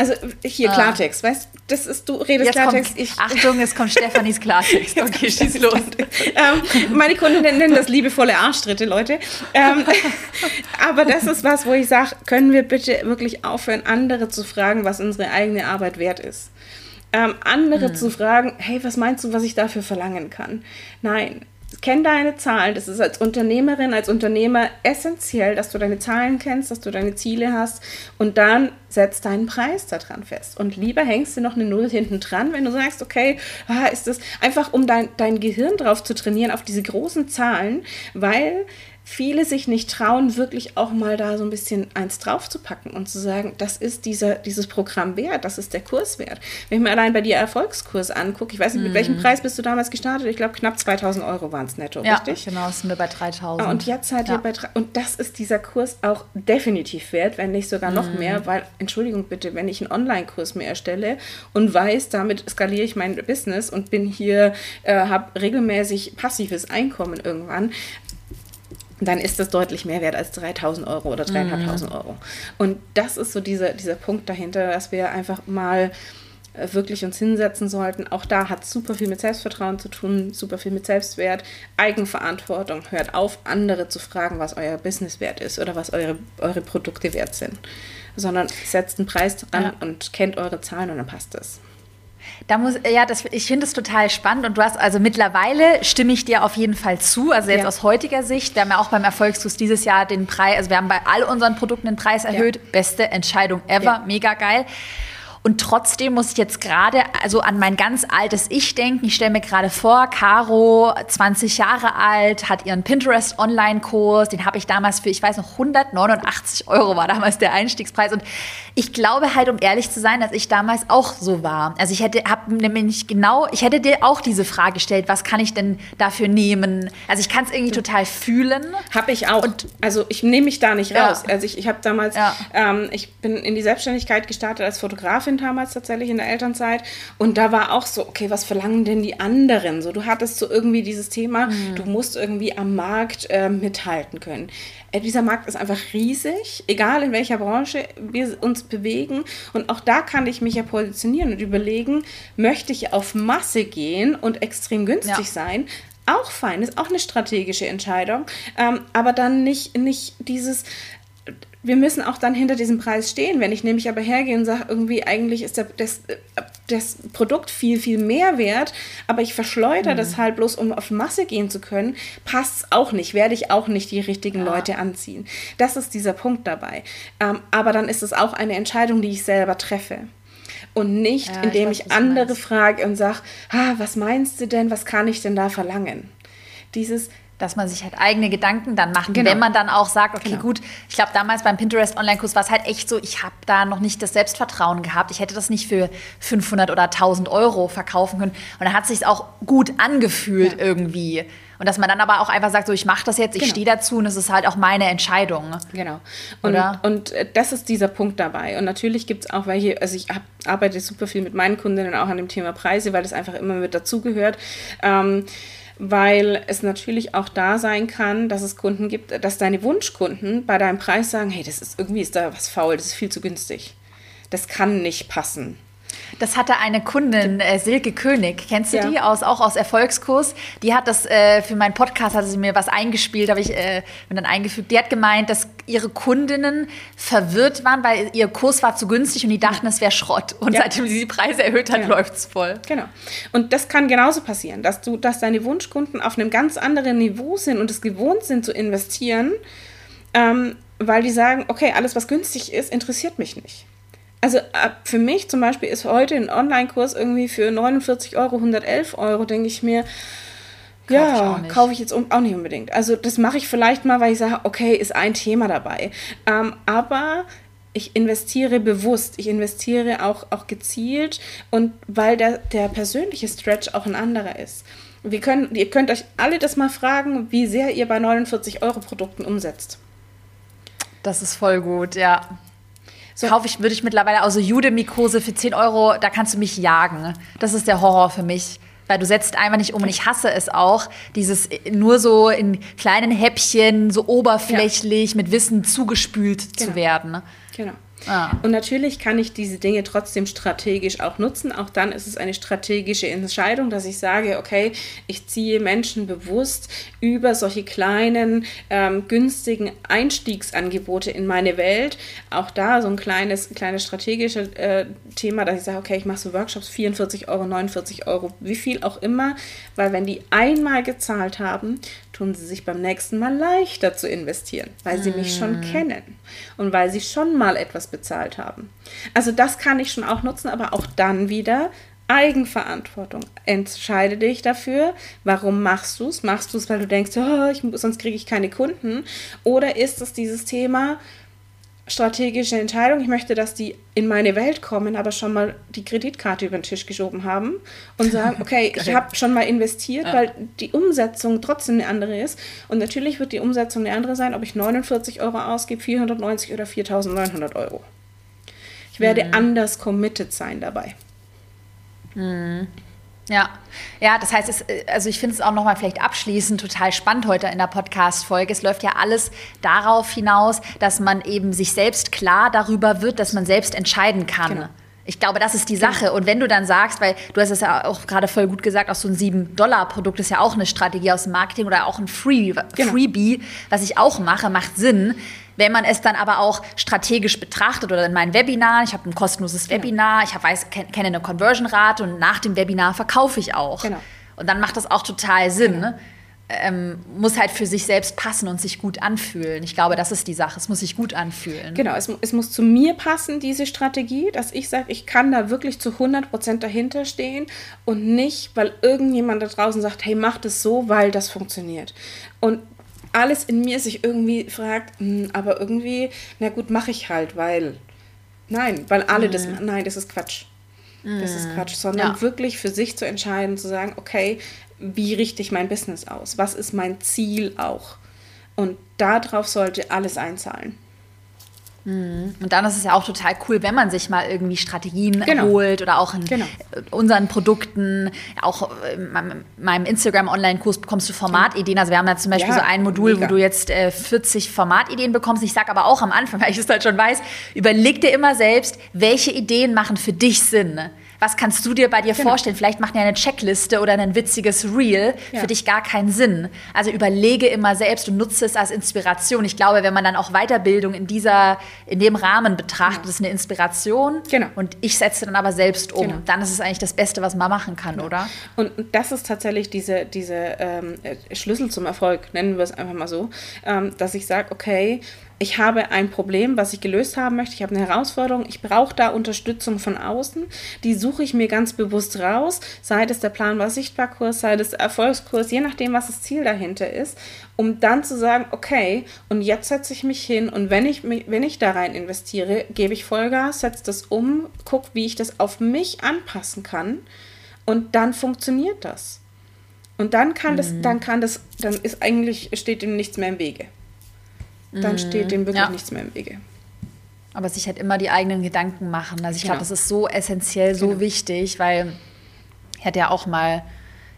Also hier ah. Klartext, weißt das ist, du redest
Jetzt
Klartext.
Kommt, ich, Achtung, es kommt Stefanis Klartext. Okay, schieß los.
ähm, meine Kunden nennen das liebevolle Arschtritte, Leute. Ähm, aber das ist was, wo ich sage, können wir bitte wirklich aufhören, andere zu fragen, was unsere eigene Arbeit wert ist. Ähm, andere hm. zu fragen, hey, was meinst du, was ich dafür verlangen kann? Nein, kenn deine Zahlen. Das ist als Unternehmerin, als Unternehmer essentiell, dass du deine Zahlen kennst, dass du deine Ziele hast und dann setzt deinen Preis daran fest. Und lieber hängst du noch eine Null hinten dran, wenn du sagst, okay, ah, ist das einfach, um dein, dein Gehirn drauf zu trainieren, auf diese großen Zahlen, weil viele sich nicht trauen, wirklich auch mal da so ein bisschen eins draufzupacken und zu sagen, das ist dieser, dieses Programm wert, das ist der Kurs wert. Wenn ich mir allein bei dir Erfolgskurs angucke, ich weiß nicht, mit mhm. welchem Preis bist du damals gestartet? Ich glaube, knapp 2000 Euro waren es netto,
ja,
richtig?
genau, sind wir bei 3000.
Und jetzt seid ja. ihr bei, und das ist dieser Kurs auch definitiv wert, wenn nicht sogar noch mhm. mehr, weil, Entschuldigung bitte, wenn ich einen Online-Kurs mir erstelle und weiß, damit skaliere ich mein Business und bin hier, äh, habe regelmäßig passives Einkommen irgendwann, dann ist das deutlich mehr wert als 3000 Euro oder 3.500 mhm. Euro. Und das ist so dieser, dieser Punkt dahinter, dass wir einfach mal äh, wirklich uns hinsetzen sollten. Auch da hat super viel mit Selbstvertrauen zu tun, super viel mit Selbstwert, Eigenverantwortung. Hört auf, andere zu fragen, was euer Business wert ist oder was eure, eure Produkte wert sind, sondern setzt einen Preis dran ja. und kennt eure Zahlen und dann passt es.
Da muss, ja, das, ich finde es total spannend und du hast also mittlerweile stimme ich dir auf jeden Fall zu. Also jetzt ja. aus heutiger Sicht, wir haben ja auch beim Erfolgsfuß dieses Jahr den Preis, also wir haben bei all unseren Produkten den Preis erhöht. Ja. Beste Entscheidung ever, ja. mega geil. Und trotzdem muss ich jetzt gerade also an mein ganz altes Ich denken. Ich stelle mir gerade vor, Caro, 20 Jahre alt, hat ihren Pinterest Online-Kurs. Den habe ich damals für, ich weiß noch, 189 Euro war damals der Einstiegspreis. Und ich glaube halt, um ehrlich zu sein, dass ich damals auch so war. Also ich hätte, habe nämlich genau, ich hätte dir auch diese Frage gestellt, was kann ich denn dafür nehmen? Also ich kann es irgendwie total fühlen.
Habe ich auch. Und, also ich nehme mich da nicht raus. Ja. Also ich, ich habe damals, ja. ähm, ich bin in die Selbstständigkeit gestartet als Fotografin Fotografin damals tatsächlich in der Elternzeit und da war auch so, okay, was verlangen denn die anderen? So, du hattest so irgendwie dieses Thema, mhm. du musst irgendwie am Markt äh, mithalten können. Äh, dieser Markt ist einfach riesig, egal in welcher Branche wir uns bewegen. Und auch da kann ich mich ja positionieren und überlegen, möchte ich auf Masse gehen und extrem günstig ja. sein? Auch fein, ist auch eine strategische Entscheidung. Ähm, aber dann nicht, nicht dieses, wir müssen auch dann hinter diesem Preis stehen. Wenn ich nämlich aber hergehe und sage, irgendwie eigentlich ist der, das, das Produkt viel, viel mehr wert, aber ich verschleudere mhm. das halt bloß, um auf Masse gehen zu können, passt es auch nicht, werde ich auch nicht die richtigen ja. Leute anziehen. Das ist dieser Punkt dabei. Ähm, aber dann ist es auch eine Entscheidung, die ich selber treffe. Und nicht, ja, indem ich, weiß, ich andere frage und sage, ah, was meinst du denn, was kann ich denn da verlangen? Dieses,
dass man sich halt eigene Gedanken dann macht. Genau. Wenn man dann auch sagt, okay, genau. gut, ich glaube, damals beim Pinterest Online-Kurs war es halt echt so, ich habe da noch nicht das Selbstvertrauen gehabt. Ich hätte das nicht für 500 oder 1000 Euro verkaufen können. Und dann hat es sich auch gut angefühlt ja. irgendwie. Und dass man dann aber auch einfach sagt, so ich mache das jetzt, ich genau. stehe dazu und es ist halt auch meine Entscheidung.
Genau. Und, und äh, das ist dieser Punkt dabei. Und natürlich gibt es auch welche, also ich hab, arbeite super viel mit meinen Kundinnen auch an dem Thema Preise, weil das einfach immer mit dazugehört. Ähm, weil es natürlich auch da sein kann, dass es Kunden gibt, dass deine Wunschkunden bei deinem Preis sagen, hey, das ist irgendwie ist da was faul, das ist viel zu günstig. Das kann nicht passen.
Das hatte eine Kundin, äh, Silke König, kennst du ja. die aus, auch aus Erfolgskurs? Die hat das äh, für meinen Podcast, hatte sie mir was eingespielt, habe ich äh, dann eingefügt. Die hat gemeint, dass ihre Kundinnen verwirrt waren, weil ihr Kurs war zu günstig und die dachten, es wäre Schrott. Und ja. seitdem sie die Preise erhöht hat, ja. läuft es voll.
Genau. Und das kann genauso passieren, dass du, dass deine Wunschkunden auf einem ganz anderen Niveau sind und es gewohnt sind zu investieren, ähm, weil die sagen, okay, alles was günstig ist, interessiert mich nicht. Also für mich zum Beispiel ist heute ein Online-Kurs irgendwie für 49 Euro, 111 Euro, denke ich mir, Kauf ja, kaufe ich jetzt auch nicht unbedingt. Also das mache ich vielleicht mal, weil ich sage, okay, ist ein Thema dabei. Ähm, aber ich investiere bewusst, ich investiere auch, auch gezielt und weil der, der persönliche Stretch auch ein anderer ist. Wir können, ihr könnt euch alle das mal fragen, wie sehr ihr bei 49 Euro Produkten umsetzt.
Das ist voll gut, ja. So. Kaufe ich, würde ich mittlerweile, also Jude-Mikose für 10 Euro, da kannst du mich jagen. Das ist der Horror für mich. Weil du setzt einfach nicht um und ich hasse es auch, dieses nur so in kleinen Häppchen, so oberflächlich ja. mit Wissen zugespült genau. zu werden.
Genau. Ah. Und natürlich kann ich diese Dinge trotzdem strategisch auch nutzen. Auch dann ist es eine strategische Entscheidung, dass ich sage, okay, ich ziehe Menschen bewusst über solche kleinen, ähm, günstigen Einstiegsangebote in meine Welt. Auch da so ein kleines, kleines strategisches äh, Thema, dass ich sage, okay, ich mache so Workshops 44 Euro, 49 Euro, wie viel auch immer, weil wenn die einmal gezahlt haben, tun sie sich beim nächsten Mal leichter zu investieren, weil sie mich schon mm. kennen und weil sie schon mal etwas bezahlt haben. Also das kann ich schon auch nutzen, aber auch dann wieder Eigenverantwortung. Entscheide dich dafür. Warum machst du es? Machst du es, weil du denkst, oh, ich, sonst kriege ich keine Kunden? Oder ist es dieses Thema, strategische Entscheidung. Ich möchte, dass die in meine Welt kommen, aber schon mal die Kreditkarte über den Tisch geschoben haben und sagen, okay, ich habe schon mal investiert, ja. weil die Umsetzung trotzdem eine andere ist. Und natürlich wird die Umsetzung eine andere sein, ob ich 49 Euro ausgebe, 490 oder 4.900 Euro. Ich werde mhm. anders committed sein dabei.
Mhm. Ja, ja, das heißt, es, also ich finde es auch nochmal vielleicht abschließend total spannend heute in der Podcast-Folge. Es läuft ja alles darauf hinaus, dass man eben sich selbst klar darüber wird, dass man selbst entscheiden kann. Genau. Ich glaube, das ist die genau. Sache. Und wenn du dann sagst, weil du hast es ja auch gerade voll gut gesagt, auch so ein 7-Dollar-Produkt ist ja auch eine Strategie aus dem Marketing oder auch ein Free, genau. Freebie, was ich auch mache, macht Sinn. Wenn man es dann aber auch strategisch betrachtet oder in meinen Webinaren, ich habe ein kostenloses genau. Webinar, ich hab, weiß, kenne eine Conversion-Rate und nach dem Webinar verkaufe ich auch. Genau. Und dann macht das auch total Sinn. Genau. Ne? Ähm, muss halt für sich selbst passen und sich gut anfühlen. Ich glaube, das ist die Sache. Es muss sich gut anfühlen.
Genau, es, es muss zu mir passen, diese Strategie, dass ich sage, ich kann da wirklich zu 100% dahinter stehen und nicht, weil irgendjemand da draußen sagt, hey, mach das so, weil das funktioniert. Und alles in mir sich irgendwie fragt, hm, aber irgendwie, na gut, mache ich halt, weil. Nein, weil alle mhm. das machen. Nein, das ist Quatsch. Das ist mhm. Quatsch, sondern ja. wirklich für sich zu entscheiden, zu sagen, okay, wie richte ich mein Business aus? Was ist mein Ziel auch? Und darauf sollte alles einzahlen.
Und dann ist es ja auch total cool, wenn man sich mal irgendwie Strategien genau. holt oder auch in genau. unseren Produkten, auch in meinem Instagram-Online-Kurs bekommst du Formatideen. Also wir haben da zum Beispiel ja, so ein Modul, mega. wo du jetzt äh, 40 Formatideen bekommst. Ich sage aber auch am Anfang, weil ich es halt schon weiß, überleg dir immer selbst, welche Ideen machen für dich Sinn was kannst du dir bei dir genau. vorstellen? Vielleicht macht ja eine Checkliste oder ein witziges Reel ja. für dich gar keinen Sinn. Also überlege immer selbst und nutze es als Inspiration. Ich glaube, wenn man dann auch Weiterbildung in dieser, in dem Rahmen betrachtet, genau. ist eine Inspiration. Genau. Und ich setze dann aber selbst um. Genau. Dann ist es eigentlich das Beste, was man machen kann, genau. oder?
Und das ist tatsächlich diese, diese ähm, Schlüssel zum Erfolg, nennen wir es einfach mal so, ähm, dass ich sage, okay, ich habe ein Problem, was ich gelöst haben möchte, ich habe eine Herausforderung, ich brauche da Unterstützung von außen, die suche ich mir ganz bewusst raus, sei es der Plan war Sichtbarkurs, sei es der Erfolgskurs, je nachdem, was das Ziel dahinter ist, um dann zu sagen, okay, und jetzt setze ich mich hin und wenn ich, wenn ich da rein investiere, gebe ich Vollgas, setze das um, gucke, wie ich das auf mich anpassen kann und dann funktioniert das. Und dann kann mhm. das, dann kann das, dann ist eigentlich, steht ihm nichts mehr im Wege dann steht dem wirklich ja. nichts mehr im Wege.
Aber sich halt immer die eigenen Gedanken machen. Also ich genau. glaube, das ist so essentiell, so genau. wichtig, weil ich hatte ja auch mal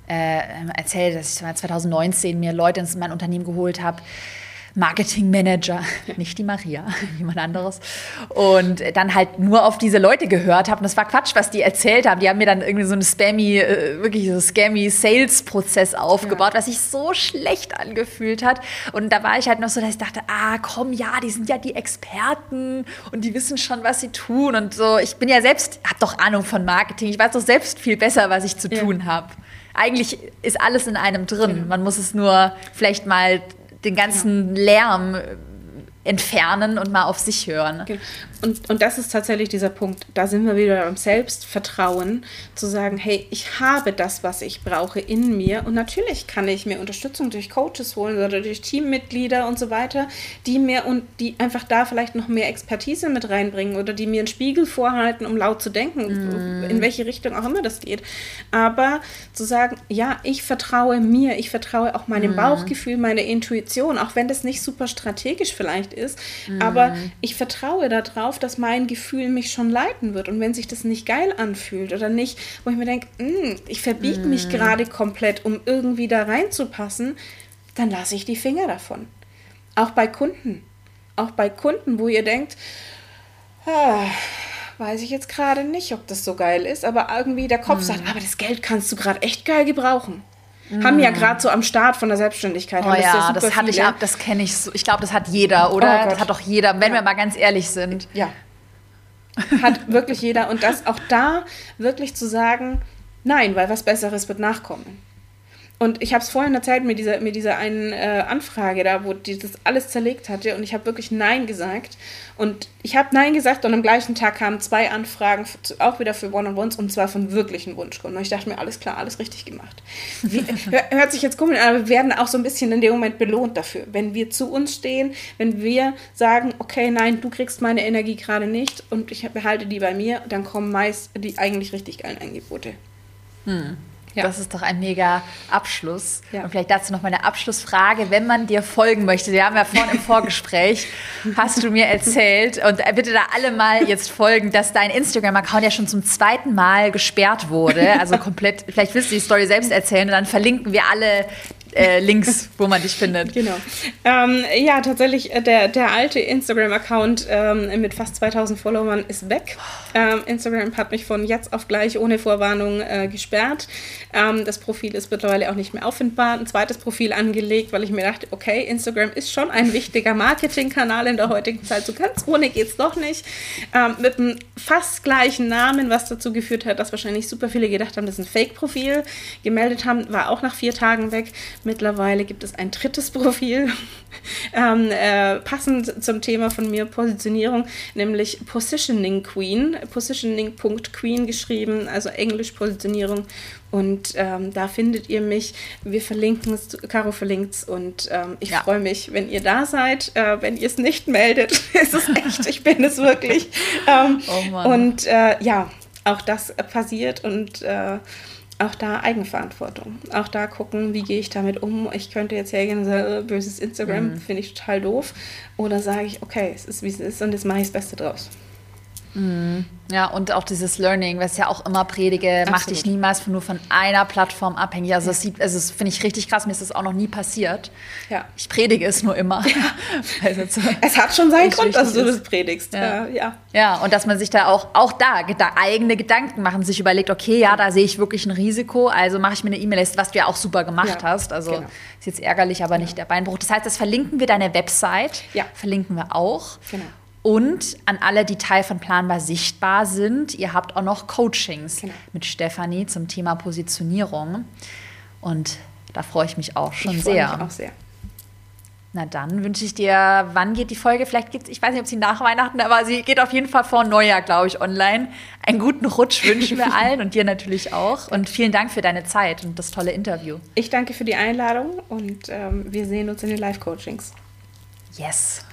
äh, erzählt, dass ich 2019 mir Leute ins mein Unternehmen geholt habe, Marketingmanager, nicht die Maria, jemand anderes. Und dann halt nur auf diese Leute gehört habe. Und das war Quatsch, was die erzählt haben. Die haben mir dann irgendwie so einen spammy, äh, wirklich so scammy Sales-Prozess aufgebaut, ja. was sich so schlecht angefühlt hat. Und da war ich halt noch so, dass ich dachte, ah, komm, ja, die sind ja die Experten und die wissen schon, was sie tun. Und so, ich bin ja selbst, hab doch Ahnung von Marketing. Ich weiß doch selbst viel besser, was ich zu ja. tun habe. Eigentlich ist alles in einem drin. Ja. Man muss es nur vielleicht mal den ganzen Lärm entfernen und mal auf sich hören.
Und, und das ist tatsächlich dieser Punkt, da sind wir wieder beim Selbstvertrauen, zu sagen, hey, ich habe das, was ich brauche in mir und natürlich kann ich mir Unterstützung durch Coaches holen oder durch Teammitglieder und so weiter, die mir und die einfach da vielleicht noch mehr Expertise mit reinbringen oder die mir einen Spiegel vorhalten, um laut zu denken, mm. in welche Richtung auch immer das geht. Aber zu sagen, ja, ich vertraue mir, ich vertraue auch meinem mm. Bauchgefühl, meiner Intuition, auch wenn das nicht super strategisch vielleicht ist, mm. aber ich vertraue darauf, darauf, dass mein Gefühl mich schon leiten wird. Und wenn sich das nicht geil anfühlt oder nicht, wo ich mir denke, mm, ich verbiege mm. mich gerade komplett, um irgendwie da reinzupassen, dann lasse ich die Finger davon. Auch bei Kunden. Auch bei Kunden, wo ihr denkt, ah, weiß ich jetzt gerade nicht, ob das so geil ist, aber irgendwie der Kopf mm. sagt, aber das Geld kannst du gerade echt geil gebrauchen. Mm. Haben ja gerade so am Start von der Selbstständigkeit.
Oh das ja, das hatte ich ab, das kenne ich so. Ich glaube, das hat jeder, oder? Oh das hat doch jeder, wenn ja. wir mal ganz ehrlich sind.
Ja. Hat wirklich jeder. Und das auch da wirklich zu sagen, nein, weil was Besseres wird nachkommen. Und ich habe es vorhin erzählt mit dieser, mit dieser einen äh, Anfrage da, wo die das alles zerlegt hatte und ich habe wirklich Nein gesagt. Und ich habe Nein gesagt und am gleichen Tag kamen zwei Anfragen, auch wieder für One-on-Ones und zwar von wirklichen Wunschkunden. Und ich dachte mir, alles klar, alles richtig gemacht. Wie, hört sich jetzt komisch an, aber wir werden auch so ein bisschen in dem Moment belohnt dafür. Wenn wir zu uns stehen, wenn wir sagen, okay, nein, du kriegst meine Energie gerade nicht und ich behalte die bei mir, dann kommen meist die eigentlich richtig geilen Angebote.
Hm. Ja. Das ist doch ein mega Abschluss. Ja. Und vielleicht dazu noch mal eine Abschlussfrage, wenn man dir folgen möchte. Wir haben ja vorhin im Vorgespräch, hast du mir erzählt, und bitte da alle mal jetzt folgen, dass dein Instagram-Account ja schon zum zweiten Mal gesperrt wurde. Also komplett, vielleicht willst du die Story selbst erzählen und dann verlinken wir alle äh, Links, wo man dich findet.
Genau. Ähm, ja, tatsächlich, äh, der, der alte Instagram-Account ähm, mit fast 2000 Followern ist weg. Ähm, Instagram hat mich von jetzt auf gleich ohne Vorwarnung äh, gesperrt. Ähm, das Profil ist mittlerweile auch nicht mehr auffindbar. Ein zweites Profil angelegt, weil ich mir dachte, okay, Instagram ist schon ein wichtiger Marketingkanal in der heutigen Zeit. So ganz ohne geht es doch nicht. Ähm, mit einem fast gleichen Namen, was dazu geführt hat, dass wahrscheinlich super viele gedacht haben, das ist ein Fake-Profil. Gemeldet haben, war auch nach vier Tagen weg. Mittlerweile gibt es ein drittes Profil, ähm, äh, passend zum Thema von mir Positionierung, nämlich Positioning Queen, Positioning.queen geschrieben, also Englisch Positionierung. Und ähm, da findet ihr mich. Wir verlinken es, Caro verlinkt es und ähm, ich ja. freue mich, wenn ihr da seid. Äh, wenn ihr es nicht meldet, ist es echt, ich bin es wirklich. Ähm, oh und äh, ja, auch das passiert und äh, auch da Eigenverantwortung. Auch da gucken, wie gehe ich damit um. Ich könnte jetzt hergehen sagen, äh, böses Instagram, mhm. finde ich total doof. Oder sage ich, okay, es ist wie es ist und jetzt mache ich das Beste draus.
Ja, und auch dieses Learning, was ich ja auch immer predige, mach dich niemals nur von einer Plattform abhängig. Also, ja. das, also das finde ich richtig krass, mir ist das auch noch nie passiert. Ja. Ich predige es nur immer.
also es hat schon seinen Grund, dass du das predigst.
Ja. ja. ja, und dass man sich da auch, auch da, da eigene Gedanken machen, sich überlegt, okay, ja, da sehe ich wirklich ein Risiko, also mache ich mir eine E-Mail-Liste, was du ja auch super gemacht ja. hast. Also genau. ist jetzt ärgerlich, aber nicht der Beinbruch. Das heißt, das verlinken wir deine Website, ja. verlinken wir auch. Genau. Und an alle, die Teil von Planbar sichtbar sind, ihr habt auch noch Coachings genau. mit Stefanie zum Thema Positionierung. Und da freue ich mich auch schon ich sehr. Mich auch sehr. Na dann wünsche ich dir, wann geht die Folge? Vielleicht geht ich weiß nicht, ob sie nach Weihnachten, aber sie geht auf jeden Fall vor Neujahr, glaube ich, online. Einen guten Rutsch wünschen wir allen und dir natürlich auch. Und vielen Dank für deine Zeit und das tolle Interview.
Ich danke für die Einladung und ähm, wir sehen uns in den Live-Coachings.
Yes.